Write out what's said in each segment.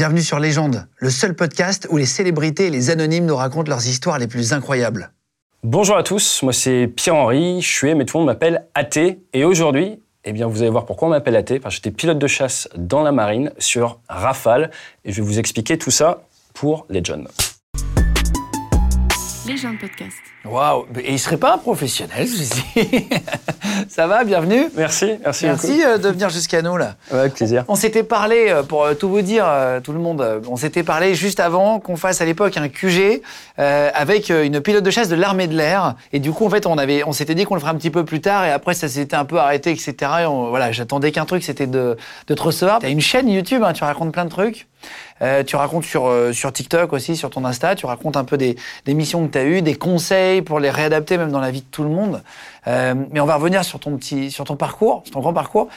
Bienvenue sur Légende, le seul podcast où les célébrités et les anonymes nous racontent leurs histoires les plus incroyables. Bonjour à tous, moi c'est Pierre-Henri, je suis mais tout le monde m'appelle AT. Et aujourd'hui, eh bien, vous allez voir pourquoi on m'appelle AT, parce que j'étais pilote de chasse dans la marine sur Rafale, et je vais vous expliquer tout ça pour Legend. Légende podcast. Waouh Et il serait pas un professionnel, ceci Ça va, bienvenue Merci, merci, Merci euh, de venir jusqu'à nous, là. beaucoup. Avec plaisir. On s'était parlé, euh, pour euh, tout vous dire, tout le monde, on s'était parlé juste avant qu'on fasse à l'époque un QG euh, avec une pilote de chasse de l'armée de l'air. Et du coup, en fait, on, avait, on s'était dit qu'on le ferait un petit peu plus tard. Et après, ça s'était un peu arrêté, etc. Et on- voilà, j'attendais qu'un truc, c'était de, de te recevoir. T'as une chaîne YouTube, hein, tu racontes plein de trucs. Euh, tu racontes sur, euh, sur TikTok aussi, sur ton Insta, tu racontes un peu des, des missions que tu as eues, des conseils pour les réadapter même dans la vie de tout le monde. Euh, mais on va revenir sur ton petit, sur ton parcours, sur ton grand parcours.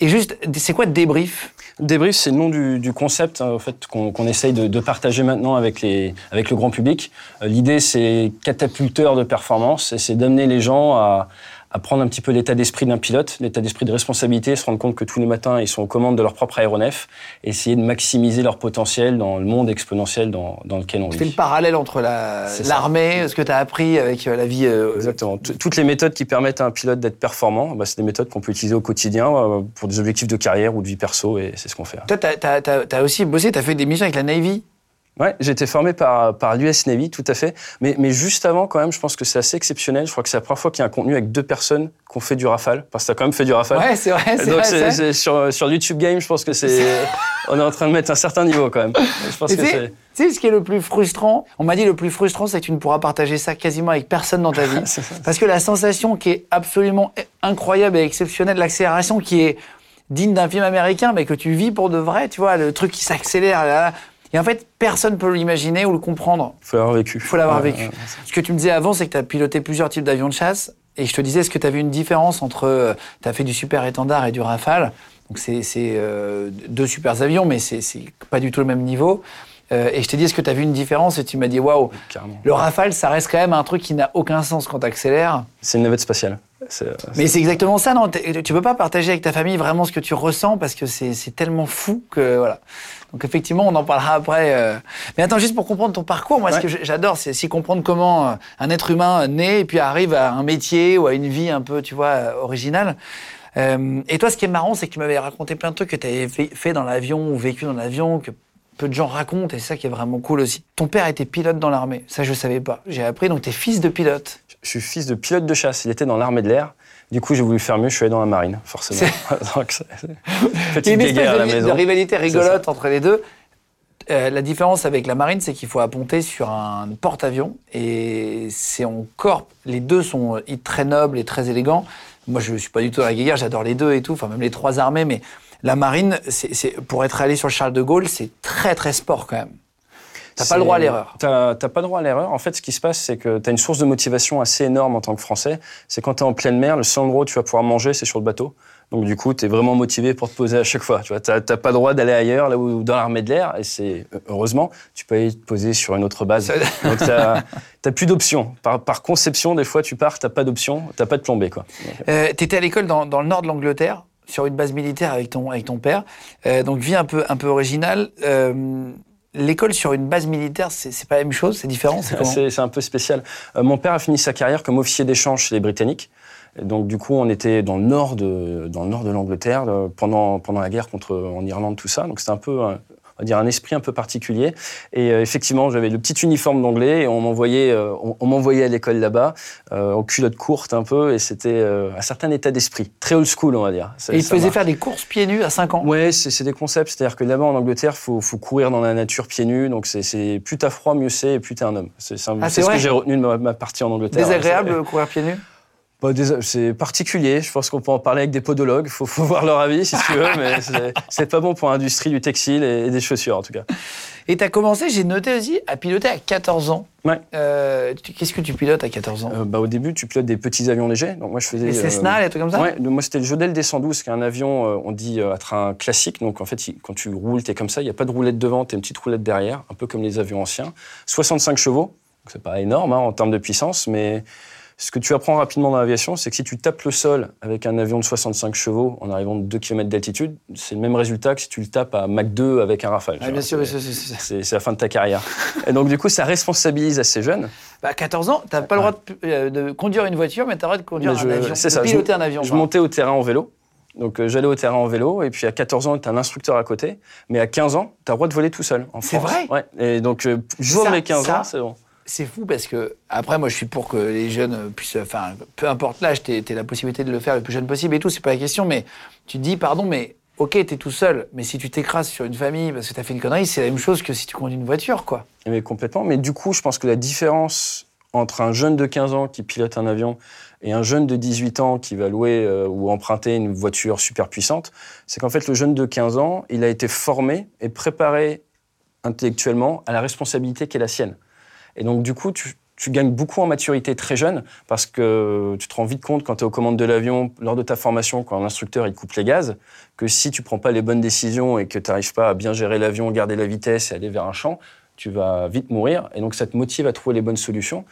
Et juste, c'est quoi débrief? Débrief, c'est le nom du, du concept hein, fait, qu'on qu'on essaye de, partager maintenant avec, les, avec le grand public. L'idée, c'est catapulteur de performance et c'est d'amener les gens à, à prendre un petit peu l'état d'esprit d'un pilote, l'état d'esprit de responsabilité, se rendre compte que tous les matins, ils sont aux commandes de leur propre aéronef, et essayer de maximiser leur potentiel dans le monde exponentiel dans, dans lequel on Tu fais le vit. parallèle entre la- l'armée, ce que tu as appris avec euh, la vie. euh, Exactement. Toutes les méthodes qui permettent à un pilote d'être performant, bah, c'est des méthodes qu'on peut utiliser au quotidien euh, pour des objectifs de carrière ou de vie perso, et c'est ce qu'on fait. Toi, tu as, aussi bossé, tu as fait des missions avec la Navy. Ouais, j'ai été formé par, par l'US Navy, tout à fait. Mais, mais juste avant, quand même, je pense que c'est assez exceptionnel. Je crois que c'est la première fois qu'il y a un contenu avec deux personnes qui ont fait du Rafale. Parce que t'as quand même fait du Rafale. Ouais, c'est vrai, c'est Donc vrai. sur, sur YouTube Game, je pense que c'est. on est en train de mettre un certain niveau quand même. Je pense Et que tu sais- c'est. tu sais ce qui est le plus frustrant? On m'a dit le plus frustrant, c'est que tu ne pourras partager ça quasiment avec personne dans ta vie. Parce que la sensation qui est absolument incroyable et exceptionnelle, l'accélération qui est digne d'un film américain, mais que tu vis pour de vrai, tu vois, le truc qui s'accélère là. Et en fait, personne ne peut l'imaginer ou le comprendre. Faut l'avoir vécu. Il faut l'avoir vécu. ouais. Ce que tu me disais avant, c'est que tu as piloté plusieurs types d'avions de chasse. Et je te disais, est-ce que tu as vu une différence entre. Tu as fait du super étendard et du rafale? Donc, c'est euh, deux super avions, mais c'est pas du tout le même niveau. Euh, et je t'ai dit, est-ce que tu as vu une différence? Et tu m'as dit, waouh, le rafale, ça reste quand même un truc qui n'a aucun sens quand tu accélères. C'est une navette spatiale. Euh, Mais c'est exactement ça, non Tu peux pas partager avec ta famille vraiment ce que tu ressens parce que c'est tellement fou que voilà. Donc effectivement, on en parlera après. euh. Mais attends, juste pour comprendre ton parcours, moi, ce que j'adore, c'est aussi comprendre comment euh, un être humain naît et puis arrive à un métier ou à une vie un peu, tu vois, originale. Euh, et toi, ce qui est marrant, c'est que tu m'avais raconté plein de trucs que tu avais fait, fait dans l'avion ou vécu dans l'avion, que peu de gens racontent, et c'est ça qui est vraiment cool aussi. Ton père était pilote dans l'armée, ça je savais pas. J'ai appris, donc t'es fils de pilote. Je suis fils de pilote de chasse. Il était dans l'armée de l'air. Du coup, j'ai voulu faire mieux. Je suis allé dans la marine, forcément. Donc, Petite une espèce à la de, de maison. rivalité rigolote entre les deux. Euh, la différence avec la marine, c'est qu'il faut apponter sur un porte-avions et c'est en corps. Les deux sont euh, très nobles et très élégants. Moi, je suis pas du tout dans la guéguerre, j'adore les deux et tout, enfin même les trois armées, mais la marine, c'est pour être allé sur le Charles de Gaulle, c'est très très sport quand même. T'as pas le droit à l'erreur. T'as t'as pas le droit à l'erreur. En fait, ce qui se passe, c'est que tu as une source de motivation assez énorme en tant que Français. C'est quand tu es en pleine mer, le seul endroit où tu vas pouvoir manger, c'est sur le bateau. Donc, du coup, tu es vraiment motivé pour te poser à chaque fois. Tu vois, t'as t'as pas le droit d'aller ailleurs, là où, dans l'armée de l'air. Et c'est heureusement, tu peux aller te poser sur une autre base. Donc, t'as t'as plus d'options. Par, par conception, des fois, tu pars, t'as pas d'options, t'as pas de plan B, quoi. Euh, tu étais à l'école dans, dans le nord de l'Angleterre, sur une base militaire avec ton, avec ton père. Euh, donc, vie un peu, un peu originale. Euh, L'école sur une base militaire, c'est pas la même chose, c'est différent. c'est un peu spécial. Euh, mon père a fini sa carrière comme officier d'échange chez les Britanniques. Donc du coup, on était dans le nord de, l'Angleterre euh, pendant, pendant la guerre contre en Irlande, tout ça. Donc c'était un peu, un- on va dire, un esprit un peu particulier. Et euh, effectivement, j'avais le petit uniforme d'anglais et on m'envoyait, euh, on, on m'envoyait à l'école là-bas, euh, en culotte courte un peu, et c'était un certain état d'esprit, très old school, on va dire. Ça- Et il te faisait faire des courses pieds nus à 5 ans? Ouais, c'est des concepts. C'est-à-dire que là-bas en Angleterre, faut, faut courir dans la nature pieds nus. Donc c'est- plus t'as froid, mieux c'est, et plus t'es un homme. C'est Ah, ce que j'ai retenu de ma, ma partie en Angleterre. Désagréable courir pieds nus? C'est particulier. Je pense qu'on peut en parler avec des podologues. Faut, faut voir leur avis si tu veux, mais c'est- pas bon pour l'industrie du textile et, et des chaussures en tout cas. Et tu as commencé, j'ai noté aussi, à piloter à 14 ans. Ouais. Euh, tu- Qu'est-ce que tu pilotes à 14 ans? Euh, bah, au début, tu pilotes des petits avions légers. Donc moi, je faisais. Les euh, Cessna, les trucs comme ça? Ouais, le- moi c'était le Jodel D112, qui est un avion, euh, on dit, à train classique. Donc en fait, il- quand tu roules, t'es comme ça, il n'y a pas de roulette devant, t'as une petite roulette derrière, un peu comme les avions anciens. 65 chevaux, donc c'est pas énorme hein, en termes de puissance, mais Ce que tu apprends rapidement dans l'aviation, c'est que si tu tapes le sol avec un avion de 65 chevaux en arrivant de 2 km d'altitude, c'est le même résultat que si tu le tapes à Mach 2 avec un Rafale. Ah, bien sûr, c'est la fin de ta carrière. et donc, du coup, ça responsabilise assez jeune. Bah, à 14 ans, tu n'as pas le droit euh, de, conduire une voiture, mais tu as le droit de conduire un avion. C'est ça. Piloter un avion. Je montais au terrain en vélo. Donc euh, j'allais au terrain en vélo, et puis à 14 ans, tu as un instructeur à côté, mais à 15 ans, tu as le droit de voler tout seul. C'est vrai? Ouais. Et donc, euh, je mes 15 ans, c'est bon c'est fou parce que, après, moi, je suis pour que les jeunes puissent. Enfin, peu importe l'âge, tu as la possibilité de le faire le plus jeune possible et tout, c'est pas la question, mais tu te dis, pardon, mais ok, tu es tout seul, mais si tu t'écrases sur une famille parce que tu as fait une connerie, c'est la même chose que si tu conduis une voiture, quoi. Mais complètement. Mais du coup, je pense que la différence entre un jeune de 15 ans qui pilote un avion et un jeune de 18 ans qui va louer euh, ou emprunter une voiture super puissante, c'est qu'en fait, le jeune de 15 ans, il a été formé et préparé intellectuellement à la responsabilité qui est la sienne. Et donc, du coup, tu, gagnes beaucoup en maturité très jeune parce que tu te rends vite compte quand tu es aux commandes de l'avion, lors de ta formation, quand l'instructeur il coupe les gaz, que si tu prends pas les bonnes décisions et que tu n'arrives pas à bien gérer l'avion, garder la vitesse et aller vers un champ, tu vas vite mourir. Et donc, ça te motive à trouver les bonnes solutions.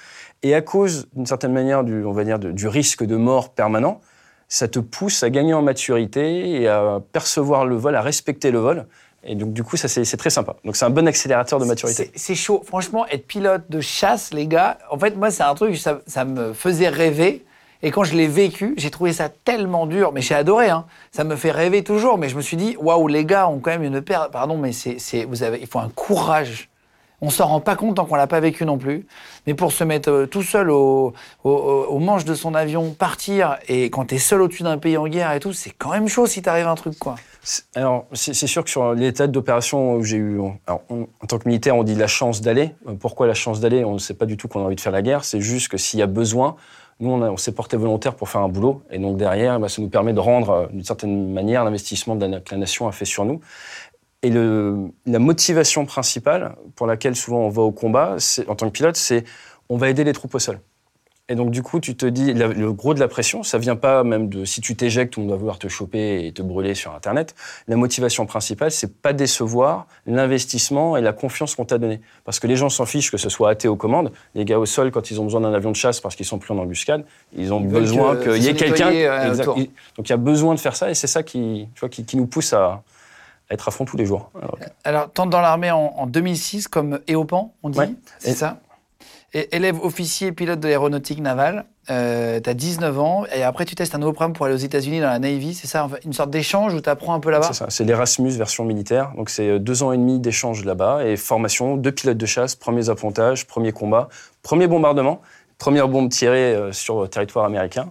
Et à cause, d'une certaine manière, du, on va dire, du risque de mort permanent, ça te pousse à gagner en maturité et à percevoir le vol, à respecter le vol. Et donc, du coup, ça, c'est très sympa. Donc, c'est un bon accélérateur de maturité. C'est chaud. Franchement, être pilote de chasse, les gars, en fait, moi, c'est un truc, ça, ça, me faisait rêver. Et quand je l'ai vécu, j'ai trouvé ça tellement dur. Mais j'ai adoré, hein. Ça me fait rêver toujours. Mais je me suis dit, waouh, les gars ont quand même une paire. Pardon, mais c'est, vous avez, il faut un courage. On s'en rend pas compte tant qu'on l'a pas vécu non plus. Mais pour se mettre euh, tout seul au, au, au, manche de son avion, partir, et quand tu es seul au-dessus d'un pays en guerre et tout, c'est quand même chaud si t'arrive un truc, quoi. Alors, c'est sûr que sur les tas d'opérations où j'ai eu. en tant que militaire, on dit la chance d'aller. Euh, pourquoi la chance d'aller? On ne sait pas du tout qu'on a envie de faire la guerre. C'est juste que s'il y a besoin, nous, on, s'est porté volontaire pour faire un boulot. Et donc, derrière, bah, ça nous permet de rendre, euh, d'une certaine manière, l'investissement que la nation a fait sur nous. Et la motivation principale pour laquelle souvent on va au combat, en tant que pilote, c'est on va aider les troupes au sol. Et donc, du coup, tu te dis, le gros de la pression, ça vient pas même de si tu t'éjectes, on va vouloir te choper et te brûler sur Internet. La motivation principale, c'est pas décevoir l'investissement et la confiance qu'on t'a donné. Parce que les gens s'en fichent que ce soit athée aux commandes. Les gars au sol, quand ils ont besoin d'un avion de chasse parce qu'ils sont plus en embuscade, ils ont besoin qu'il y ait quelqu'un. Euh, donc, il y a besoin de faire ça et c'est ça qui, tu vois, qui, qui nous pousse à, être à fond tous les jours. Alors, tente dans l'armée en, 2006 comme EOPAN, on dit C'est ça? Élève officier pilote de l'aéronautique navale. Euh, tu as 19 ans et après tu testes un nouveau programme pour aller aux États-Unis dans la Navy. C'est ça, une sorte d'échange où tu apprends un peu là-bas C'est ça, c'est l'Erasmus version militaire. Donc c'est euh, deux ans et demi d'échange là-bas et formation de pilote de chasse, premiers appontages, premier combat, premier bombardement. Première bombe tirée euh, sur le territoire américain,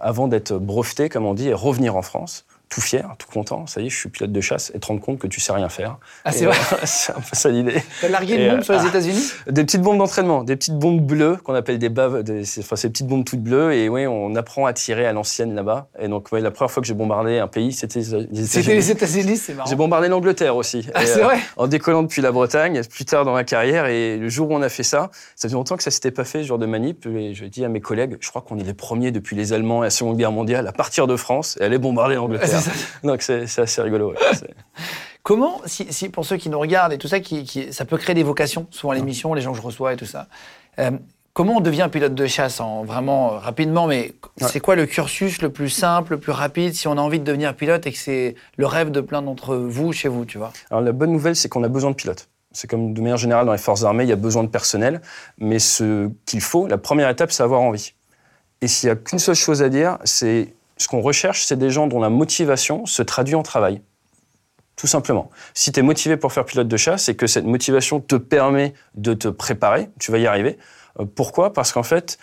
avant d'être breveté, comme on dit, et revenir en France tout fier, tout content. Ça y est, je suis pilote de chasse et te rendre compte que tu sais rien faire. Ah, c'est vrai C'est un peu ça l'idée. T'as largué une bombe sur les euh, États-Unis? Des petites bombes d'entraînement, des petites bombes bleues qu'on appelle des baves, enfin, ces petites bombes toutes bleues. Et oui, on apprend à tirer à l'ancienne là-bas. Et donc, ouais, la première fois que j'ai bombardé un pays, c'était les États-Unis. C'était les États-Unis, c'est marrant. J'ai bombardé l'Angleterre aussi. Ah, c'est vrai euh, En décollant depuis la Bretagne, plus tard dans ma carrière. Et le jour où on a fait ça, ça fait longtemps que ça s'était pas fait, ce genre de manip. Et je dis à mes collègues, je crois qu'on est les premiers depuis les Allemands et la Seconde Guerre mondiale à partir de France et aller bombarder l'Angleterre. Donc, c'est assez rigolo. Comment, si, pour ceux qui nous regardent et tout ça, qui, ça peut créer des vocations, souvent l'émission, les gens que je reçois et tout ça. Euh, comment on devient pilote de chasse en vraiment euh, rapidement Mais c'est quoi le cursus le plus simple, le plus rapide, si on a envie de devenir pilote et que c'est le rêve de plein d'entre vous chez vous, tu vois? Alors la bonne nouvelle, c'est qu'on a besoin de pilotes. C'est comme de manière générale dans les forces armées, il y a besoin de personnel, mais ce qu'il faut, la première étape, c'est avoir envie. Et s'il n'y a qu'une seule chose à dire, c'est ce qu'on recherche, c'est des gens dont la motivation se traduit en travail. Tout simplement. Si tu es motivé pour faire pilote de chasse et que cette motivation te permet de te préparer, tu vas y arriver. Euh, pourquoi? Parce qu'en fait,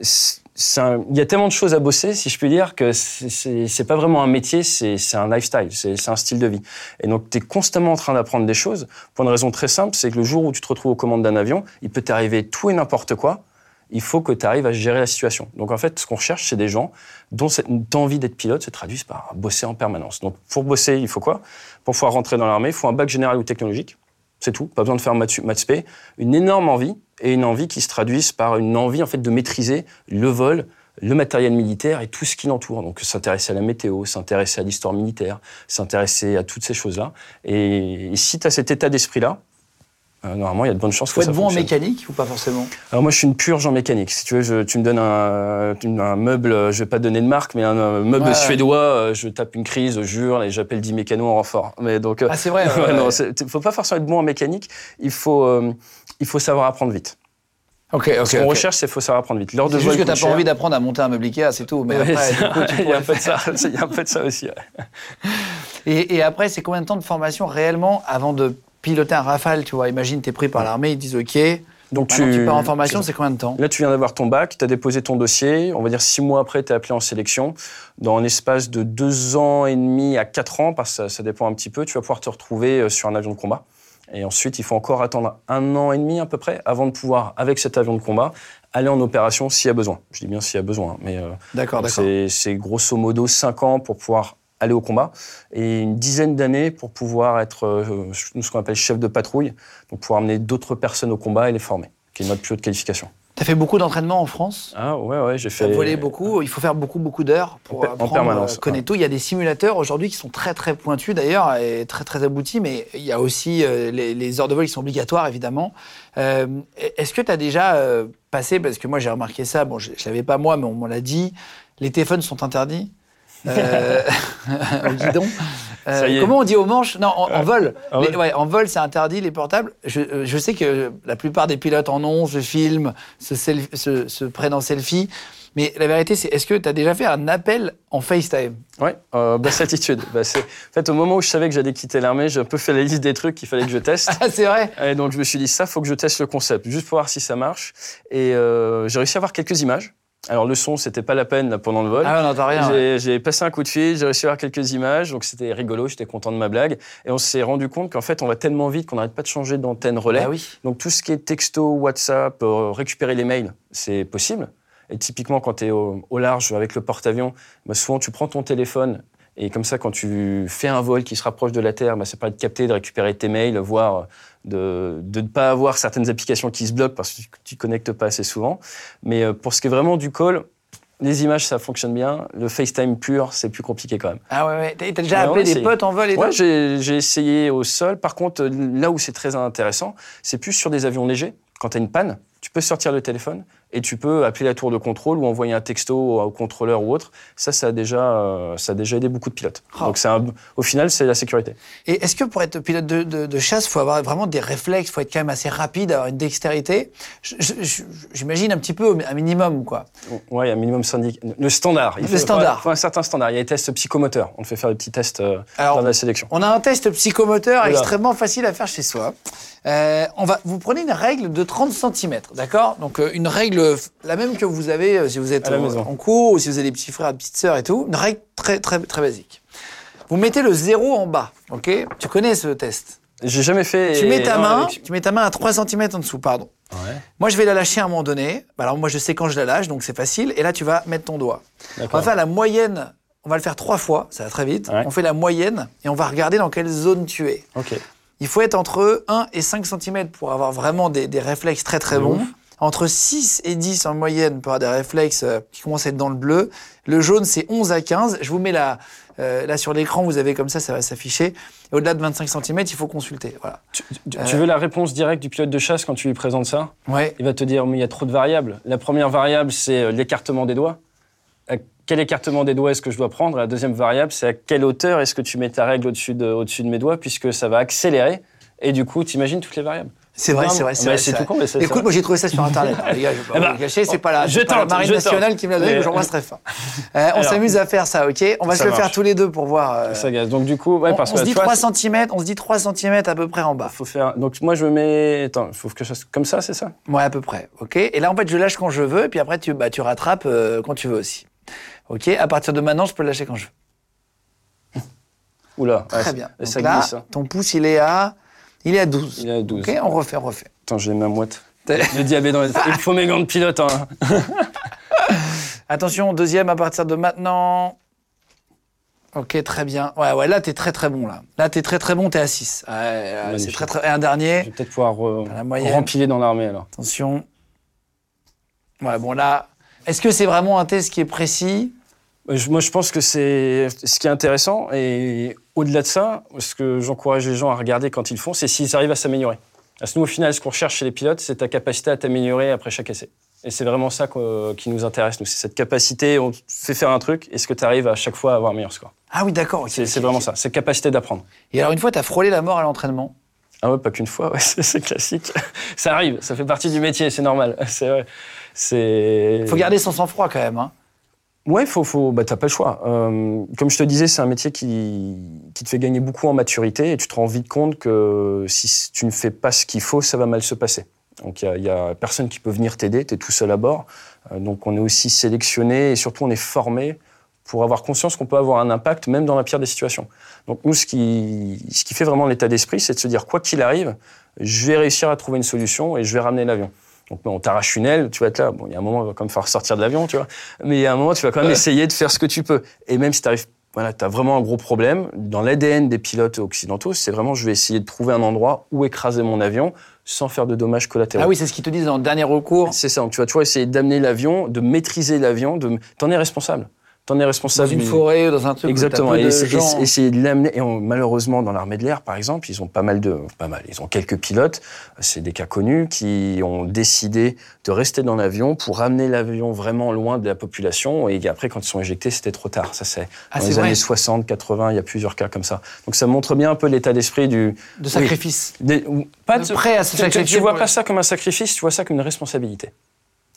il y a tellement de choses à bosser, si je puis dire, que c'est pas vraiment un métier, c'est un lifestyle, c'est un style de vie. Et donc, tu es constamment en train d'apprendre des choses pour une raison très simple, c'est que le jour où tu te retrouves aux commandes d'un avion, il peut t'arriver tout et n'importe quoi il faut que tu arrives à gérer la situation. Donc en fait, ce qu'on recherche, c'est des gens dont cette envie d'être pilote se traduise par bosser en permanence. Donc pour bosser, il faut quoi? Pour pouvoir rentrer dans l'armée, il faut un bac général ou technologique. C'est tout, pas besoin de faire maths spé. Une énorme envie et une envie qui se traduise par une envie en fait de maîtriser le vol, le matériel militaire et tout ce qui l'entoure. Donc s'intéresser à la météo, s'intéresser à l'histoire militaire, s'intéresser à toutes ces choses-là. Et, si tu as cet état d'esprit-là, euh, normalement, il y a de bonnes chances Faut que ça être bon en mécanique ou pas forcément Alors moi, je suis une purge en mécanique. Si tu veux, je- tu me donnes un, meuble, euh, je vais pas te donner de marque, mais un, euh, meuble Ouais. suédois, je tape une crise, je jure, et j'appelle 10 mécanos en renfort. Mais donc, Ah, c'est vrai. ouais, non, faut pas forcément être bon en mécanique. Il faut, euh, il faut savoir apprendre vite. Ok, ok. Ce qu'on recherche, c'est qu'il faut savoir apprendre vite. L'heure de juste que t'as pas cher. envie d'apprendre à monter un meuble Ikea, c'est tout. Mais Ouais, après, c'est- du coup, tu il y a un peu de ça. Il y a un peu de ça aussi. ouais. Et, et après, c'est combien de temps de formation réellement avant de piloter un Rafale Tu vois, imagine, t'es pris par l'armée, ils disent OK. Donc Maintenant, tu pars en formation, c'est combien de temps? Là, tu viens d'avoir ton bac, tu as déposé ton dossier. On va dire six mois après, tu es appelé en sélection. Dans un espace de deux ans et demi à quatre ans, parce que ça, ça dépend un petit peu, tu vas pouvoir te retrouver euh, sur un avion de combat. Et ensuite, il faut encore attendre un an et demi à peu près avant de pouvoir, avec cet avion de combat, aller en opération s'il y a besoin. Je dis bien s'il y a besoin, mais euh, D'accord, d'accord. c'est c'est grosso modo cinq ans pour pouvoir aller au combat et une dizaine d'années pour pouvoir être euh, ce qu'on appelle chef de patrouille, donc pouvoir amener d'autres personnes au combat et les former, qui est notre plus haute qualification. T'as fait beaucoup d'entraînement en France? Ah ouais, ouais, j'ai fait. volé beaucoup, il faut faire beaucoup, beaucoup d'heures pour En apprendre, permanence, euh, connaître ouais. tout. Il y a des simulateurs aujourd'hui qui sont très, très pointus d'ailleurs et très, très aboutis, mais il y a aussi euh, les, les heures de vol qui sont obligatoires évidemment. Euh, Est-ce que tu as déjà euh, passé, parce que moi j'ai remarqué ça, bon, je ne l'avais pas moi, mais on m'en l'a dit, les téléphones sont interdits? Euh, au guidon. Euh, y est. comment on dit au manche Non, en, en vol. Ah Les- ouais, en vol, c'est interdit les portables. Je, euh, je sais que la plupart des pilotes en ont, se filment, se, self- se, se prennent en selfie. Mais la vérité, c'est est-ce que tu as déjà fait un appel en FaceTime? Ouais, euh, basse attitude. Bah, c'est- en fait, au moment où je savais que j'allais quitter l'armée, j'ai un peu fait la liste des trucs qu'il fallait que je teste. Ah, c'est vrai Et donc, je me suis dit, ça, faut que je teste le concept, juste pour voir si ça marche. Et euh, j'ai réussi à avoir quelques images. Alors, le son, c'était pas la peine là, pendant le vol. Ah, on n'entend rien. J'ai- passé un coup de fil, j'ai réussi à avoir quelques images, donc c'était rigolo, j'étais content de ma blague. Et on s'est rendu compte qu'en fait, on va tellement vite qu'on n'arrête pas de changer d'antenne relais. Ah oui. Donc tout ce qui est texto, WhatsApp, euh, récupérer les mails, c'est possible. Et typiquement, quand tu es au, au large avec le porte-avions, bah, souvent tu prends ton téléphone et comme ça, quand tu fais un vol qui se rapproche de la Terre, bah, ça permet de capter, de récupérer tes mails, voire de de ne pas avoir certaines applications qui se bloquent parce que tu ne connectes pas assez souvent. Mais euh, pour ce qui est vraiment du call, les images, ça fonctionne bien. Le FaceTime pur, c'est plus compliqué quand même. Ah ouais, ouais. T'as t'as déjà appelé des potes en vol et Ouais, tout j'ai j'ai essayé au sol. Par contre, euh, là où c'est très intéressant, c'est plus sur des avions légers. Quand tu as une panne, tu peux sortir le téléphone et tu peux appeler la tour de contrôle ou envoyer un texto au, contrôleur ou autre. Ça, ça a déjà, euh, ça a déjà aidé beaucoup de pilotes. Oh. Donc, un- au final, c'est la sécurité. Et est-ce que pour être pilote de, de, de chasse, il faut avoir vraiment des réflexes, il faut être quand même assez rapide, avoir une dextérité? J'imagine un petit peu, un minimum, quoi. A un minimum syndic. Le standard. Il Le faut, standard. Il faut un certain standard. Il y a des tests psychomoteurs. On fait faire des petits tests euh, Alors, la sélection. On a un test psychomoteur Oula. extrêmement facile à faire chez soi. Euh, on va, vous prenez une règle de 30 cm, d'accord? Donc euh, une règle, la même que vous avez euh, si vous êtes en, cours ou si vous avez des petits frères, des petites sœurs et tout. Une règle très, très, très basique. Vous mettez le zéro en bas, ok? Tu connais ce test? J'ai jamais fait. tu, et- mets ta non, main, avec- tu mets ta main à 3 cm en dessous, pardon. Ouais, Moi, je vais la lâcher à un moment donné. Bah, Alors moi, je sais quand je la lâche, donc c'est facile. Et là, tu vas mettre ton doigt. On va faire la moyenne. On va le faire trois fois, ça va très vite. Ouais. On fait la moyenne et on va regarder dans quelle zone tu es. Ok. Il faut être entre 1 et 5 cm pour avoir vraiment des, des réflexes très très bons. ouf. Entre 6 et 10 en moyenne pour avoir des réflexes euh, qui commencent à être dans le bleu. Le jaune, c'est 11 à 15. Je vous mets là, euh, là sur l'écran, vous avez comme ça, ça va s'afficher. Et au-delà de 25 cm, il faut consulter. Voilà. Tu, tu- Euh. tu veux la réponse directe du pilote de chasse quand tu lui présentes ça? Ouais. Il va te dire, mais il y a trop de variables. La première variable, c'est l'écartement des doigts. À quel écartement des doigts est-ce que je dois prendre La deuxième variable, c'est à quelle hauteur est-ce que tu mets ta règle au-dessus de, mes doigts, puisque ça va accélérer. Et du coup, tu imagines toutes les variables. C'est vrai, c'est vrai. C'est vrai, c'est tout con, mais c'est- Écoute, moi j'ai trouvé ça sur Internet. les gars, je vais pas Eh vous ben, le cacher, c'est pas la, je c'est pas la tente, Marine nationale qui me l'a donné, mais j'embrasse très fort. Euh, on s'amuse à faire ça, ok On va Ça se le faire tous les deux pour voir. euh, Ça gaze. Donc du coup, ouais, on, parce on que se dit tu vois, 3 cm, on se dit 3 cm à peu près en bas. faut faire. Donc moi, je me mets. Attends, il faut que je fasse comme ça, c'est ça? Ouais, à peu près, ok Et là, en fait, je lâche quand je veux, et puis après, tu, bah, tu rattrapes euh, quand tu veux aussi. Ok À partir de maintenant, je peux le lâcher quand je veux. Oula. Très ouais, bien. Et Donc ça là, glisse. hein. ton pouce, il est à, il est à 12. Il est à 12. Ok On refait, on refait. Attends, j'ai ma moite. Le diabète dans les... Il faut mes gants de pilote. Hein. Attention, deuxième à partir de maintenant. Ok, très bien. Ouais, ouais, là, t'es très très bon, là. Là, t'es très très bon, t'es à 6. Ouais, c'est très très... Et un dernier. Je vais peut-être pouvoir euh, rempiler dans l'armée alors. Attention. Ouais, bon, là. Est-ce que c'est vraiment un test qui est précis? Euh, Moi, je pense que c'est ce qui est intéressant. Et au-delà de ça, ce que j'encourage les gens à regarder quand ils font, c'est s'ils arrivent à s'améliorer. À ce au final, ce qu'on recherche chez les pilotes, c'est ta capacité à t'améliorer après chaque essai. Et c'est vraiment ça qui nous intéresse, nous. C'est cette capacité, on te fait faire un truc, est-ce que tu arrives à chaque fois à avoir un meilleur score? Ah oui, d'accord. c'est vraiment ça, cette capacité d'apprendre. Et alors, une fois, tu as frôlé la mort à l'entraînement? Ah ouais, pas qu'une fois, ouais, c'est classique. ça arrive, ça fait partie du métier, c'est normal. C'est. Faut garder son sang-froid quand même. Hein. Ouais, faut, faut, bah, t'as pas le choix. Euh, comme je te disais, c'est un métier qui, qui te fait gagner beaucoup en maturité et tu te rends vite compte que si tu ne fais pas ce qu'il faut, ça va mal se passer. Donc il n'y a, personne qui peut venir t'aider, tu es tout seul à bord. Euh, donc on est aussi sélectionné et surtout on est formé pour avoir conscience qu'on peut avoir un impact même dans la pire des situations. Donc nous, ce qui, ce qui fait vraiment l'état d'esprit, c'est de se dire, quoi qu'il arrive, je vais réussir à trouver une solution et je vais ramener l'avion. Donc on t'arrache une aile, tu vas être là. Bon, il y a un moment, on va quand même faire sortir de l'avion, tu vois. Mais il y a un moment, tu vas quand même essayer de faire ce que tu peux. Et même si tu arrives voilà, tu as vraiment un gros problème. Dans l'ADN des pilotes occidentaux, c'est vraiment je vais essayer de trouver un endroit où écraser mon avion sans faire de dommages collatéraux. Ah oui, c'est ce qu'ils te disent dans le dernier recours. C'est ça. Donc tu vas toujours essayer d'amener l'avion, de maîtriser l'avion, de... t'en es responsable t'en es responsable. Dans une forêt, dans un truc. Exactement. et essayer de l'amener. Et malheureusement, dans l'armée de l'air, par exemple, ils ont pas mal de, pas mal. Ils ont quelques pilotes. C'est des cas connus qui ont décidé de rester dans l'avion pour ramener l'avion vraiment loin de la population. Et après, quand ils sont éjectés, c'était trop tard. Ça, c'est ah, dans les années 60, 80. Il y a plusieurs cas comme ça. Donc, ça montre bien un peu l'état d'esprit du. De sacrifice. pas de, prêt à se sacrifier. Tu, vois pas ça comme un sacrifice. Tu vois ça comme une responsabilité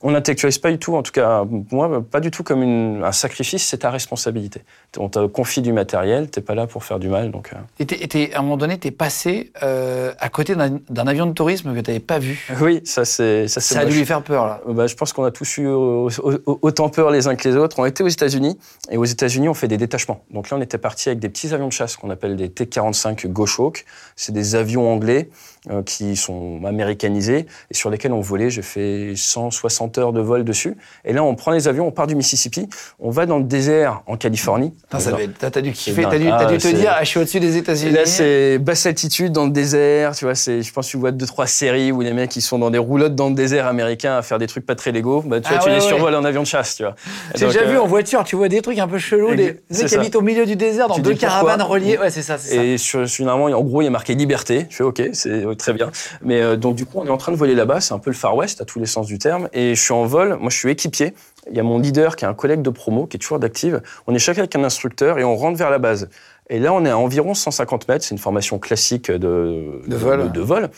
on n'intellectualise pas du tout, en tout cas, moi, pas du tout comme un sacrifice, c'est ta responsabilité. On te confie du matériel, t'es pas là pour faire du mal. Donc, euh. et, à un moment donné, tu es passé euh, à côté d'un avion de tourisme que tu n'avais pas vu. Oui, ça c'est. Ça, ça a dû lui faire peur, là. Bah, je pense qu'on a tous eu autant peur les uns que les autres. On était aux États-Unis, et aux États-Unis, on fait des détachements. Donc là, on était parti avec des petits avions de chasse qu'on appelle des T-45 Goshawk. C'est des avions anglais euh, qui sont américanisés et sur lesquels on volait. J'ai fait 160 heures de vol dessus. Et là, on prend les avions, on part du Mississippi, on va dans le désert en Californie. T'as dû kiffer, t'as dû, as dû te dire, ah, je suis au-dessus des États-Unis. Là, c'est basse altitude dans le désert. Tu vois, c'est, je pense que tu vois deux, trois séries où les mecs ils sont dans des roulottes dans le désert américain à faire des trucs pas très légaux. Bah, tu vois, ah tu les survoles en avion de chasse, tu vois. J'ai déjà vu euh, en voiture, tu vois des trucs un peu chelous, des, mecs qui habitent au milieu du désert dans deux caravanes reliées. Ouais, c'est ça, Et sur, finalement, en gros, il y a marqué liberté. Je fais OK, c'est très bien. Mais euh, donc, du coup, on est en train de voler là-bas. C'est un peu le Far West, à tous les sens du terme. Et je suis en vol. Moi, je suis équipier. Il y a mon leader qui est un collègue de promo, qui est toujours d'active. On est chacun avec un instructeur et on rentre vers la base. Et là, on est à environ 150 mètres. C'est une formation classique de, de, vol. de, vol.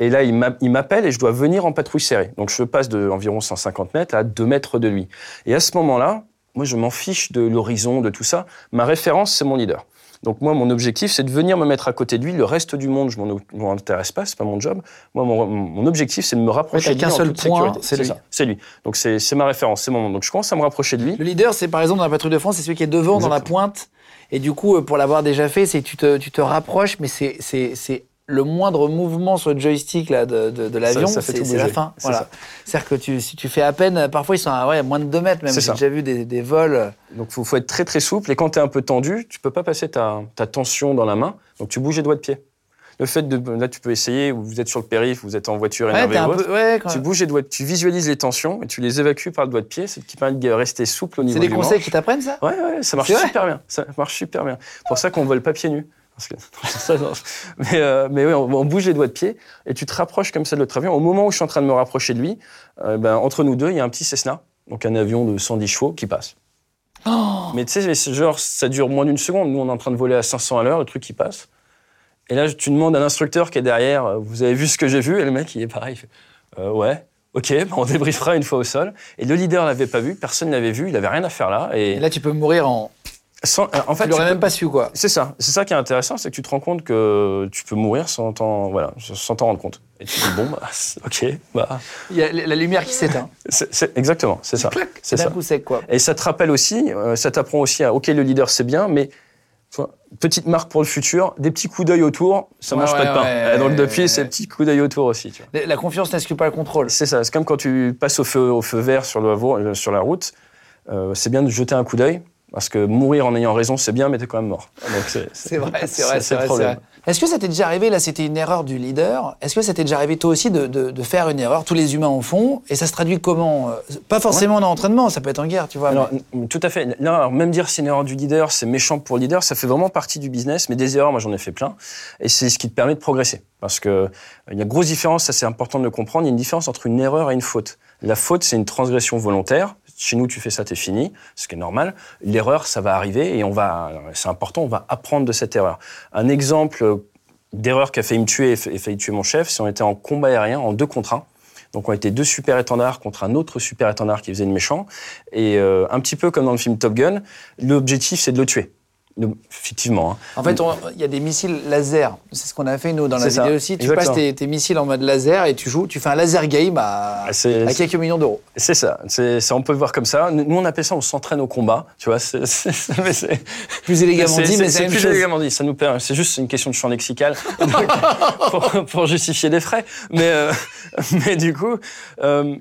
Et là, il m'appelle et je dois venir en patrouille serrée. Donc, je passe de environ 150 mètres à 2 mètres de lui. Et à ce moment-là, moi, je m'en fiche de l'horizon, de tout ça. Ma référence, c'est mon leader. Donc moi, mon objectif, c'est de venir me mettre à côté de lui. Le reste du monde, je m'en intéresse pas, c'est pas mon job. Moi, mon, objectif, c'est de me rapprocher de lui. qu'un seul point, c'est lui. C'est lui. Donc c'est ma référence, c'est mon monde. Donc je commence à me rapprocher de lui. Le leader, c'est par exemple dans la patrouille de France, c'est celui qui est devant dans la pointe. Et du coup, euh, pour l'avoir déjà fait, c'est tu te, tu te rapproches, mais c'est le moindre mouvement sur le joystick là, de, de, l'avion, c'est la fin. Voilà. C'est-à-dire que tu, si tu fais à peine, parfois ils sont à ouais, moins de 2 mètres, même j'ai déjà vu des, des vols. Donc il faut, être très très souple, et quand tu es un peu tendu, tu peux pas passer ta, ta, tension dans la main, donc tu bouges les doigts de pied. Le fait de. Là, tu peux essayer, vous êtes sur le périph', vous êtes en voiture énervé. Ouais, tu bouges les doigts, tu visualises les tensions et tu les évacues par le doigt de pied, ce qui permet de rester souple au niveau du C'est des conseils qui t'apprennent ça? Ouais, ouais, ça marche super bien. Ça marche super bien. pour ça qu'on vole pas pieds nus. mais, euh, mais oui, on, bouge les doigts de pied et tu te rapproches comme ça de l'autre avion. Au moment où je suis en train de me rapprocher de lui, euh, ben, entre nous deux, il y a un petit Cessna, donc un avion de 110 chevaux qui passe. Oh mais tu sais, genre, ça dure moins d'une seconde. Nous, on est en train de voler à 500 à l'heure, le truc qui passe. Et là, tu demandes à l'instructeur qui est derrière, euh, vous avez vu ce que j'ai vu? Et le mec, il est pareil. Il fait, ouais. Ok, ben, on débriefera une fois au sol. Et le leader l'avait pas vu, personne l'avait vu, il avait rien à faire là. et là, tu peux mourir en euh, en fait, tu l'aurais même pas su, quoi. C'est ça. C'est ça qui est intéressant, c'est que tu te rends compte que tu peux mourir sans t'en voilà, sans t'en rendre compte. Et tu dis, bon, bah, ok, bah. Il y a la lumière qui s'éteint. c'est, exactement, c'est ça. C'est ça. coup sec, quoi? Et ça te rappelle aussi, euh, ça t'apprend aussi à, ok, le leader, c'est bien, mais petite marque pour le futur, des petits coups d'œil autour, ça ne mange pas de pain. Donc depuis, c'est petits coups d'œil autour aussi. Tu vois. La confiance n'exclut pas le contrôle. C'est ça. C'est comme quand tu passes au feu, au feu vert sur, le, sur la route. Euh, c'est bien de jeter un coup d'œil parce que mourir en ayant raison, c'est bien, mais t'es quand même mort. C'est vrai, c'est vrai, c'est vrai. Est-ce que ça t'est déjà arrivé, là c'était une erreur du leader, est-ce que ça t'est déjà arrivé toi aussi de, de- de faire une erreur Tous les humains en font, et ça se traduit comment Euh, Pas forcément dans l'entraînement, ça peut être en guerre, tu vois. Alors, mais- n- tout à fait. Là, alors, même dire c'est une erreur du leader, c'est méchant pour le leader, ça fait vraiment partie du business. Mais des erreurs, moi j'en ai fait plein. Et c'est ce qui te permet de progresser. Parce que euh, il y a une grosse différence, ça c'est important de le comprendre. Il y a une différence entre une erreur et une faute. La faute, c'est une transgression volontaire. Chez nous, tu fais ça, t'es fini, ce qui est normal. L'erreur, ça va arriver et on va, c'est important, on va apprendre de cette erreur. Un exemple d'erreur qui a failli me tuer et failli tuer mon chef, c'est on était en combat aérien en deux contre un. Donc on était deux super étendards contre un autre super étendard qui faisait le méchant. Et euh, un petit peu comme dans le film Top Gun, l'objectif c'est de le tuer. Effectivement. hein. En fait, il y a des missiles laser. C'est ce qu'on a fait nous dans la ça, vidéo aussi. Tu exactement. passes tes, tes missiles en mode laser et tu joues, tu fais un laser game à, Ah, à quelques millions d'euros. C'est ça, c'est on peut le voir comme ça. Nous, on appelle ça, on s'entraîne au combat, tu vois. c'est- Plus élégamment dit, mais c'est plus chose. élégamment dit. Ça nous permet, c'est juste une question de champ lexical pour, pour justifier des frais. Mais, euh, mais du coup, euh,